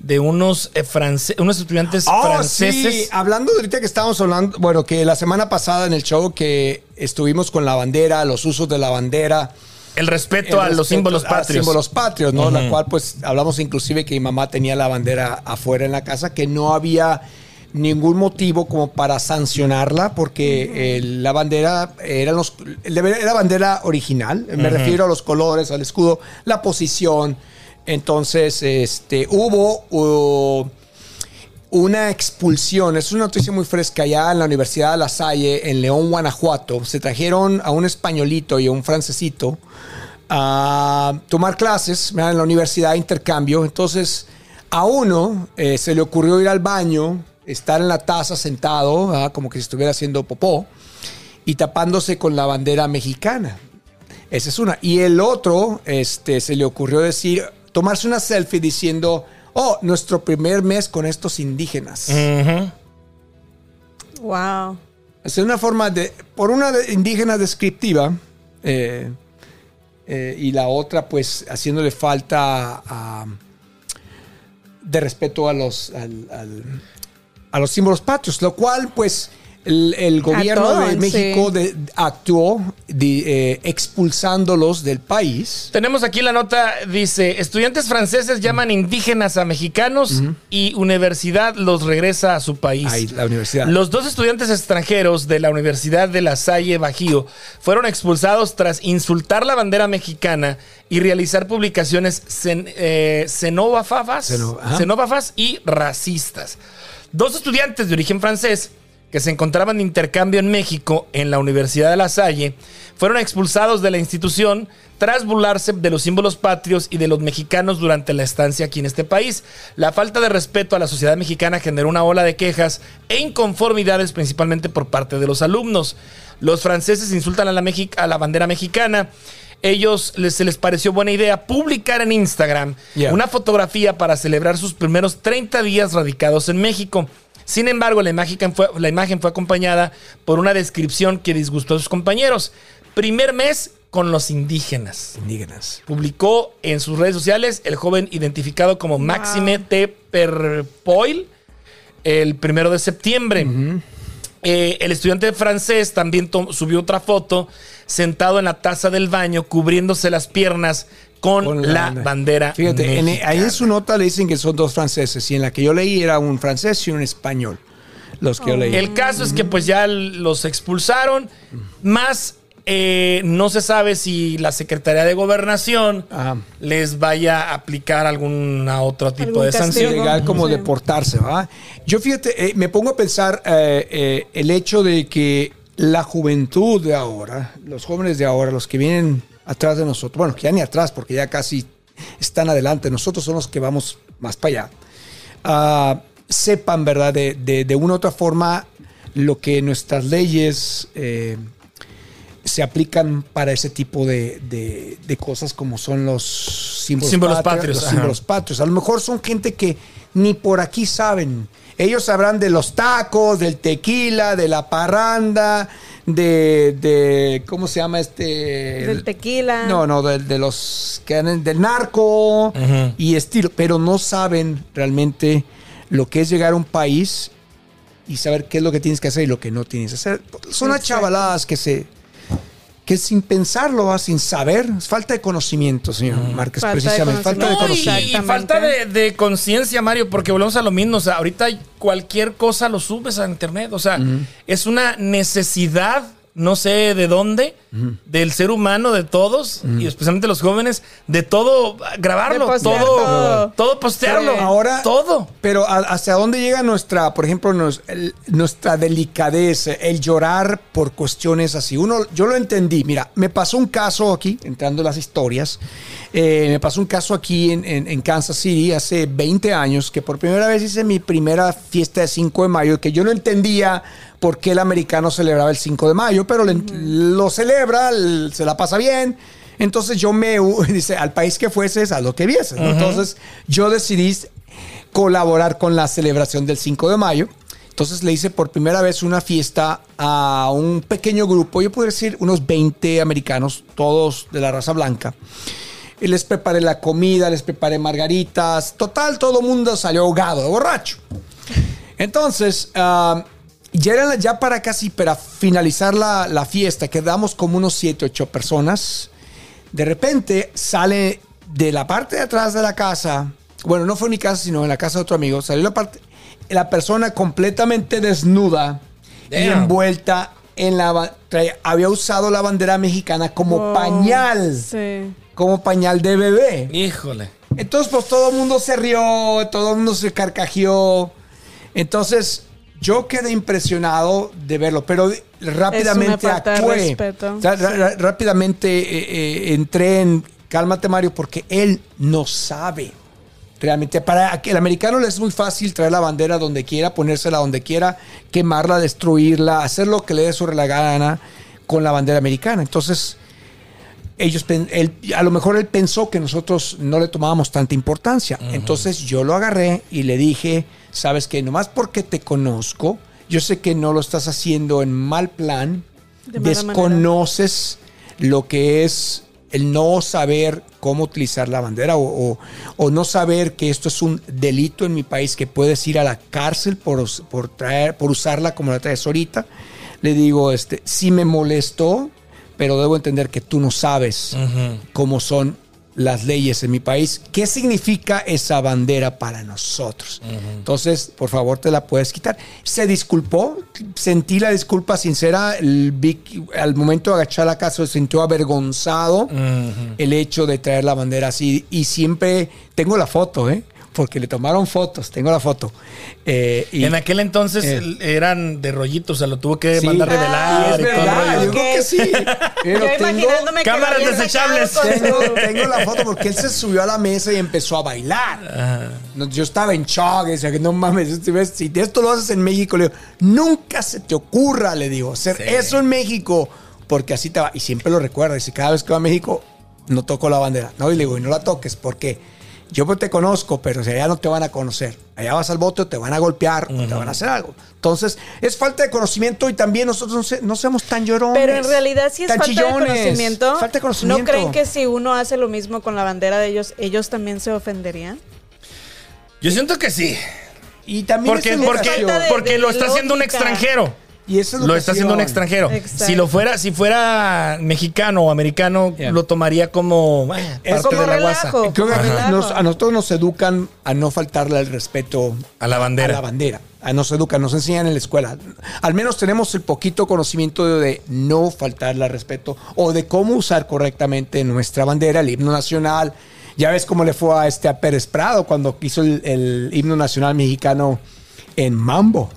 de unos, eh, france- unos estudiantes Oh, franceses. sí. Hablando de ahorita que estábamos hablando, bueno, que la semana pasada en el show que estuvimos con la bandera, los usos de la bandera. El respeto el a los símbolos a patrios. símbolos patrios, ¿no? La cual, pues, hablamos inclusive que mi mamá tenía la bandera afuera en la casa, que no había ningún motivo como para sancionarla, porque eh, la bandera era, los, era bandera original, me refiero a los colores, al escudo, la posición. Entonces, este, hubo... una expulsión. Es una noticia muy fresca allá en la Universidad de La Salle, en León, Guanajuato. Se trajeron a un españolito y a un francesito a tomar clases en la universidad de intercambio. Entonces, a uno eh, se le ocurrió ir al baño, estar en la taza sentado, como que si estuviera haciendo popó, y tapándose con la bandera mexicana. Esa es una. Y el otro, este, se le ocurrió decir, tomarse una selfie diciendo, oh, nuestro primer mes con estos indígenas. Wow. Es una forma de, por una indígena descriptiva, eh, eh, y la otra, pues, haciéndole falta a- de respeto a los, al- al- a los símbolos patrios, lo cual, pues, el, el gobierno de sí. México de- actuó de, eh, expulsándolos del país. Tenemos aquí la nota, dice, estudiantes franceses llaman indígenas a mexicanos y universidad los regresa a su país. Ahí, la universidad. Los dos estudiantes extranjeros de la Universidad de La Salle Bajío fueron expulsados tras insultar la bandera mexicana y realizar publicaciones xen- eh, Xeno- y racistas. Dos estudiantes de origen francés que se encontraban de intercambio en México en la Universidad de La Salle fueron expulsados de la institución tras burlarse de los símbolos patrios y de los mexicanos durante la estancia aquí en este país. La falta de respeto a la sociedad mexicana generó una ola de quejas e inconformidades principalmente por parte de los alumnos. Los franceses insultan a la, Mexi- a la bandera mexicana. Ellos les, se les pareció buena idea publicar en Instagram Yeah. una fotografía para celebrar sus primeros 30 días radicados en México. Sin embargo, la imagen, fue, la imagen fue acompañada por una descripción que disgustó a sus compañeros. Primer mes con los indígenas. Indígenas. Publicó en sus redes sociales el joven identificado como Maxime T. Perpoil el primero de septiembre. Eh, el estudiante francés también subió otra foto sentado en la taza del baño cubriéndose las piernas con, Con la, bandera. Fíjate, en- ahí en su nota le dicen que son dos franceses y en la que yo leí era un francés y un español. Los que yo leí. El caso es que pues ya los expulsaron, más eh, no se sabe si la Secretaría de Gobernación Ajá. les vaya a aplicar alguna otro tipo Algún de sanción. legal como Sí. deportarse, ¿va? Yo fíjate, eh, me pongo a pensar eh, eh, el hecho de que la juventud de ahora, los jóvenes de ahora, los que vienen atrás de nosotros, bueno, ya ni atrás, porque ya casi están adelante, nosotros somos los que vamos más para allá, ah, sepan, ¿verdad? De, de- de una u otra forma lo que nuestras leyes... eh, se aplican para ese tipo de, de- cosas como son los símbolos, Símbolos patrios, patrios, los ajá. símbolos patrios. A lo mejor son gente que ni por aquí saben. Ellos sabrán de los tacos, del tequila, de la parranda, de, de ¿cómo se llama este? Del tequila. No, no, de, de los que andan- del narco y estilo, pero no saben realmente lo que es llegar a un país y saber qué es lo que tienes que hacer y lo que no tienes que hacer. Son las chavaladas que se que sin pensarlo, ¿va? sin saber, es falta de conocimiento, señor Márquez, Falta de precisamente, falta de No, y- conocimiento. y, Exactamente. falta de, de conciencia, Mario, porque volvemos a lo mismo. O sea, ahorita cualquier cosa lo subes a internet. O sea, es una necesidad, no sé de dónde, del ser humano, de todos, y especialmente los jóvenes, de todo grabarlo, De postear todo, todo. todo postearlo. Ahora- todo. Pero ¿a- ¿hacia dónde llega nuestra, por ejemplo, nos- el- nuestra delicadeza, el llorar por cuestiones así? Uno, yo lo entendí. Mira, me pasó un caso aquí, entrando en las historias, eh, me pasó un caso aquí en, en- en Kansas City hace 20 años, que por primera vez hice mi primera fiesta de 5 de mayo, que yo no entendía por qué el americano celebraba el 5 de mayo, pero le- lo celebra, se la pasa bien. Entonces yo me, dice, al país que fueses, a lo que vieses. ¿no? Entonces yo decidí colaborar con la celebración del 5 de mayo. Entonces le hice por primera vez una fiesta a un pequeño grupo, yo puedo decir unos 20 americanos, todos de la raza blanca. Y les preparé la comida, les preparé margaritas. Total, todo el mundo salió ahogado, borracho. Entonces, ah, ya, era, ya para casi para finalizar la, la fiesta, quedamos como unos 7, 8 personas. De repente sale de la parte de atrás de la casa, bueno, no fue en mi casa, sino en la casa de otro amigo, salió la parte, la persona completamente desnuda y envuelta en la... había usado la bandera mexicana como Wow. pañal, Sí. como pañal de bebé. Híjole. Entonces, pues todo el mundo se rió, todo el mundo se carcajeó. Entonces, yo quedé impresionado de verlo, pero rápidamente falta de actué. respeto. O sea, ra- ra- rápidamente eh, eh, entré en cálmate, Mario, porque él no sabe. Realmente, para que el americano le es muy fácil traer la bandera donde quiera, ponérsela donde quiera, quemarla, destruirla, hacer lo que le dé su la gana con la bandera americana. Entonces, ellos él- a lo mejor él pensó que nosotros no le tomábamos tanta importancia. Entonces yo lo agarré y le dije, sabes que nomás porque te conozco, yo sé que no lo estás haciendo en mal plan, De desconoces lo que es el no saber cómo utilizar la bandera o, o- o no saber que esto es un delito en mi país, que puedes ir a la cárcel por, por, traer, por usarla como la traes ahorita. Le digo, este, sí me molestó, pero debo entender que tú no sabes cómo son las leyes en mi país. ¿Qué significa esa bandera para nosotros? Entonces, por favor, te la puedes quitar. Se disculpó, sentí la disculpa sincera. el vi- al momento de agachar la casa, se sintió avergonzado el hecho de traer la bandera así. Y siempre tengo la foto, ¿eh? Porque le tomaron fotos, tengo la foto. Eh, y- en aquel entonces Eh. eran de rollitos, o sea, lo tuvo que Sí. mandar a Ah, revelar es y todo el verdad, yo creo que sí. Pero Yo tengo- cámaras desechables. tengo, la foto porque él se subió a la mesa y empezó a bailar. Yo estaba en shock, decía que no mames, este si esto lo haces en México, le digo, nunca se te ocurra, le digo, hacer Sí. eso en México, porque así te va. Y siempre lo recuerda, dice, cada vez que va a México, no toco la bandera. No, y le digo, y no la toques, porque yo pues te conozco, pero si allá no te van a conocer. Allá vas al bote o te van a golpear o te van a hacer algo. Entonces, es falta de conocimiento y también nosotros no, se- no seamos tan llorones. Pero en realidad sí es falta de conocimiento. Falta de conocimiento. ¿No creen que si uno hace lo mismo con la bandera de ellos, ellos también se ofenderían? Yo siento que sí. Y también Porque, es porque, de- porque de lo está haciendo un extranjero. Y esa lo está haciendo un extranjero. Exacto. Si lo fuera, si fuera mexicano o americano, Yeah. lo tomaría como eh, Es parte como de la guasa. relajo. Creo que Ajá. nos- a nosotros nos educan a no faltarle al respeto A la bandera. A la bandera. A nos educan, nos enseñan en la escuela. Al menos tenemos el poquito conocimiento de, de no faltarle al respeto o de cómo usar correctamente nuestra bandera, el himno nacional. Ya ves cómo le fue a este a Pérez Prado cuando hizo el, el himno nacional mexicano en Mambo.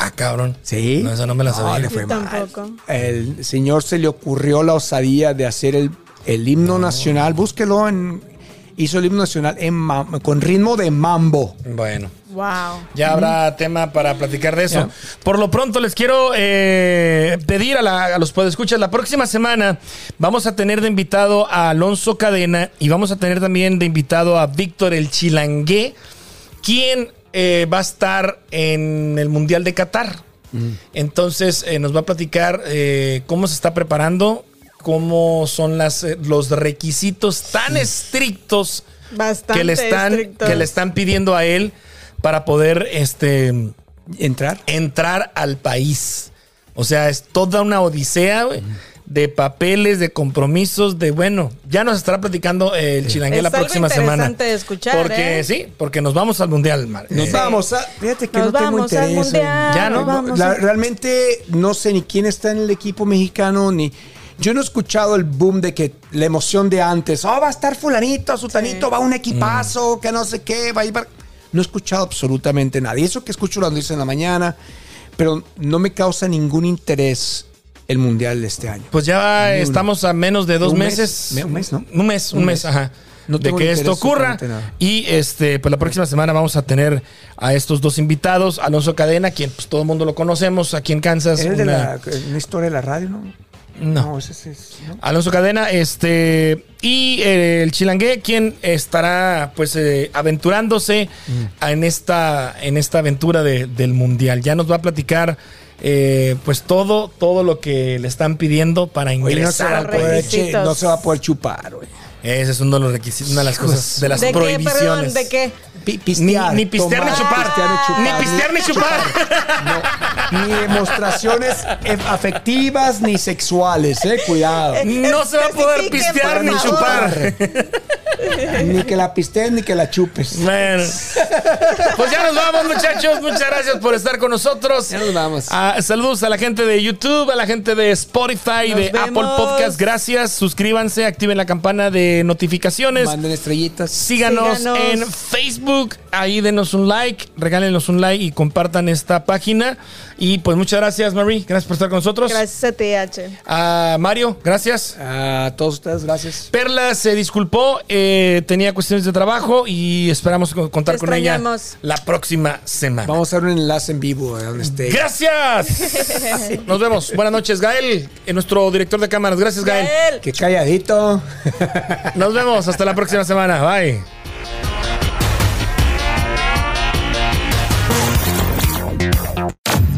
Ah, cabrón. Sí. No, esa no me la No, sabía. le fue mal. tampoco. El señor se le ocurrió la osadía de hacer el, el himno nacional. Búsquelo en. Hizo el himno nacional en mam- con ritmo de mambo. Bueno. Wow. Ya habrá tema para platicar de eso. Por lo pronto les quiero eh, pedir a, la- a los podescuchas, la próxima semana vamos a tener de invitado a Alonso Cadena y vamos a tener también de invitado a Víctor el Chilangué, quien eh, va a estar en el Mundial de Qatar. Entonces eh, nos va a platicar eh, cómo se está preparando, cómo son las, eh, los requisitos tan estrictos Bastante que le están estrictos. que le están pidiendo a él para poder este Entrar. entrar al país. O sea, es toda una odisea güey, de papeles, de compromisos, de bueno, ya nos estará platicando el chilangué Es la próxima semana. interesante de escuchar, Porque ¿eh? sí, porque nos vamos al mundial, Mar. Nos Eh, vamos a. Fíjate que Nos no tengo al interés. mundial. Ya, ¿no? nos vamos La- a- realmente no sé ni quién está en el equipo mexicano, ni. Yo no he escuchado el boom de que la emoción de antes. Oh, va a estar Fulanito, Sutanito, va un equipazo, que no sé qué, va a ir. para-". No he escuchado absolutamente nada. Y eso que escucho las noticias en la mañana, pero no me causa ningún interés el mundial de este año. Pues ya Ni uno. estamos a menos de dos Un meses. Me- un mes, ¿no? Un mes, un, Un mes, mes. ajá. No de que esto ocurra. Y este, pues la próxima semana vamos a tener a estos dos invitados. Alonso Cadena, quien pues todo el mundo lo conocemos aquí en Kansas. ¿Es el de una- la una historia de la radio, no? No. ese es. ¿no? Alonso Cadena, este, y eh, el Chilangué, quien estará pues eh, aventurándose Mm. en, esta, en esta aventura de- del Mundial. Ya nos va a platicar eh, pues todo, todo lo que le están pidiendo para ingresar al poder, no se va a poder chupar, güey. Ese es uno de los requisitos, una de las cosas, de las ¿De qué, prohibiciones. perdón? ¿De qué? Ni, ni pistear ni chupar. pistear ni chupar, Ni pistear ni chupar. No, ni demostraciones afectivas ni sexuales, eh, cuidado. No se va a poder pistear ni favor. chupar. Ni que la pisteen ni que la chupes. Bueno, pues ya nos vamos, muchachos. Muchas gracias por estar con nosotros. Ya nos vamos. Ah, saludos a la gente de YouTube, a la gente de Spotify, Nos de vemos. Apple Podcast. Gracias. Suscríbanse, activen la campana de notificaciones. Manden estrellitas. Síganos, Síganos. en Facebook, ahí denos un like, regálenos un like y compartan esta página. Y pues muchas gracias, Marie, gracias por estar con nosotros. Gracias a TH. A Mario, gracias. A todos ustedes, gracias. Perla se disculpó, eh, tenía cuestiones de trabajo y esperamos co- contar Te con ella la próxima semana. Vamos a hacer un enlace en vivo a donde esté. Gracias. Nos vemos. Buenas noches, Gael, eh, nuestro director de cámaras. Gracias, Gael. Gael. Que calladito. Nos vemos hasta la próxima semana. Bye.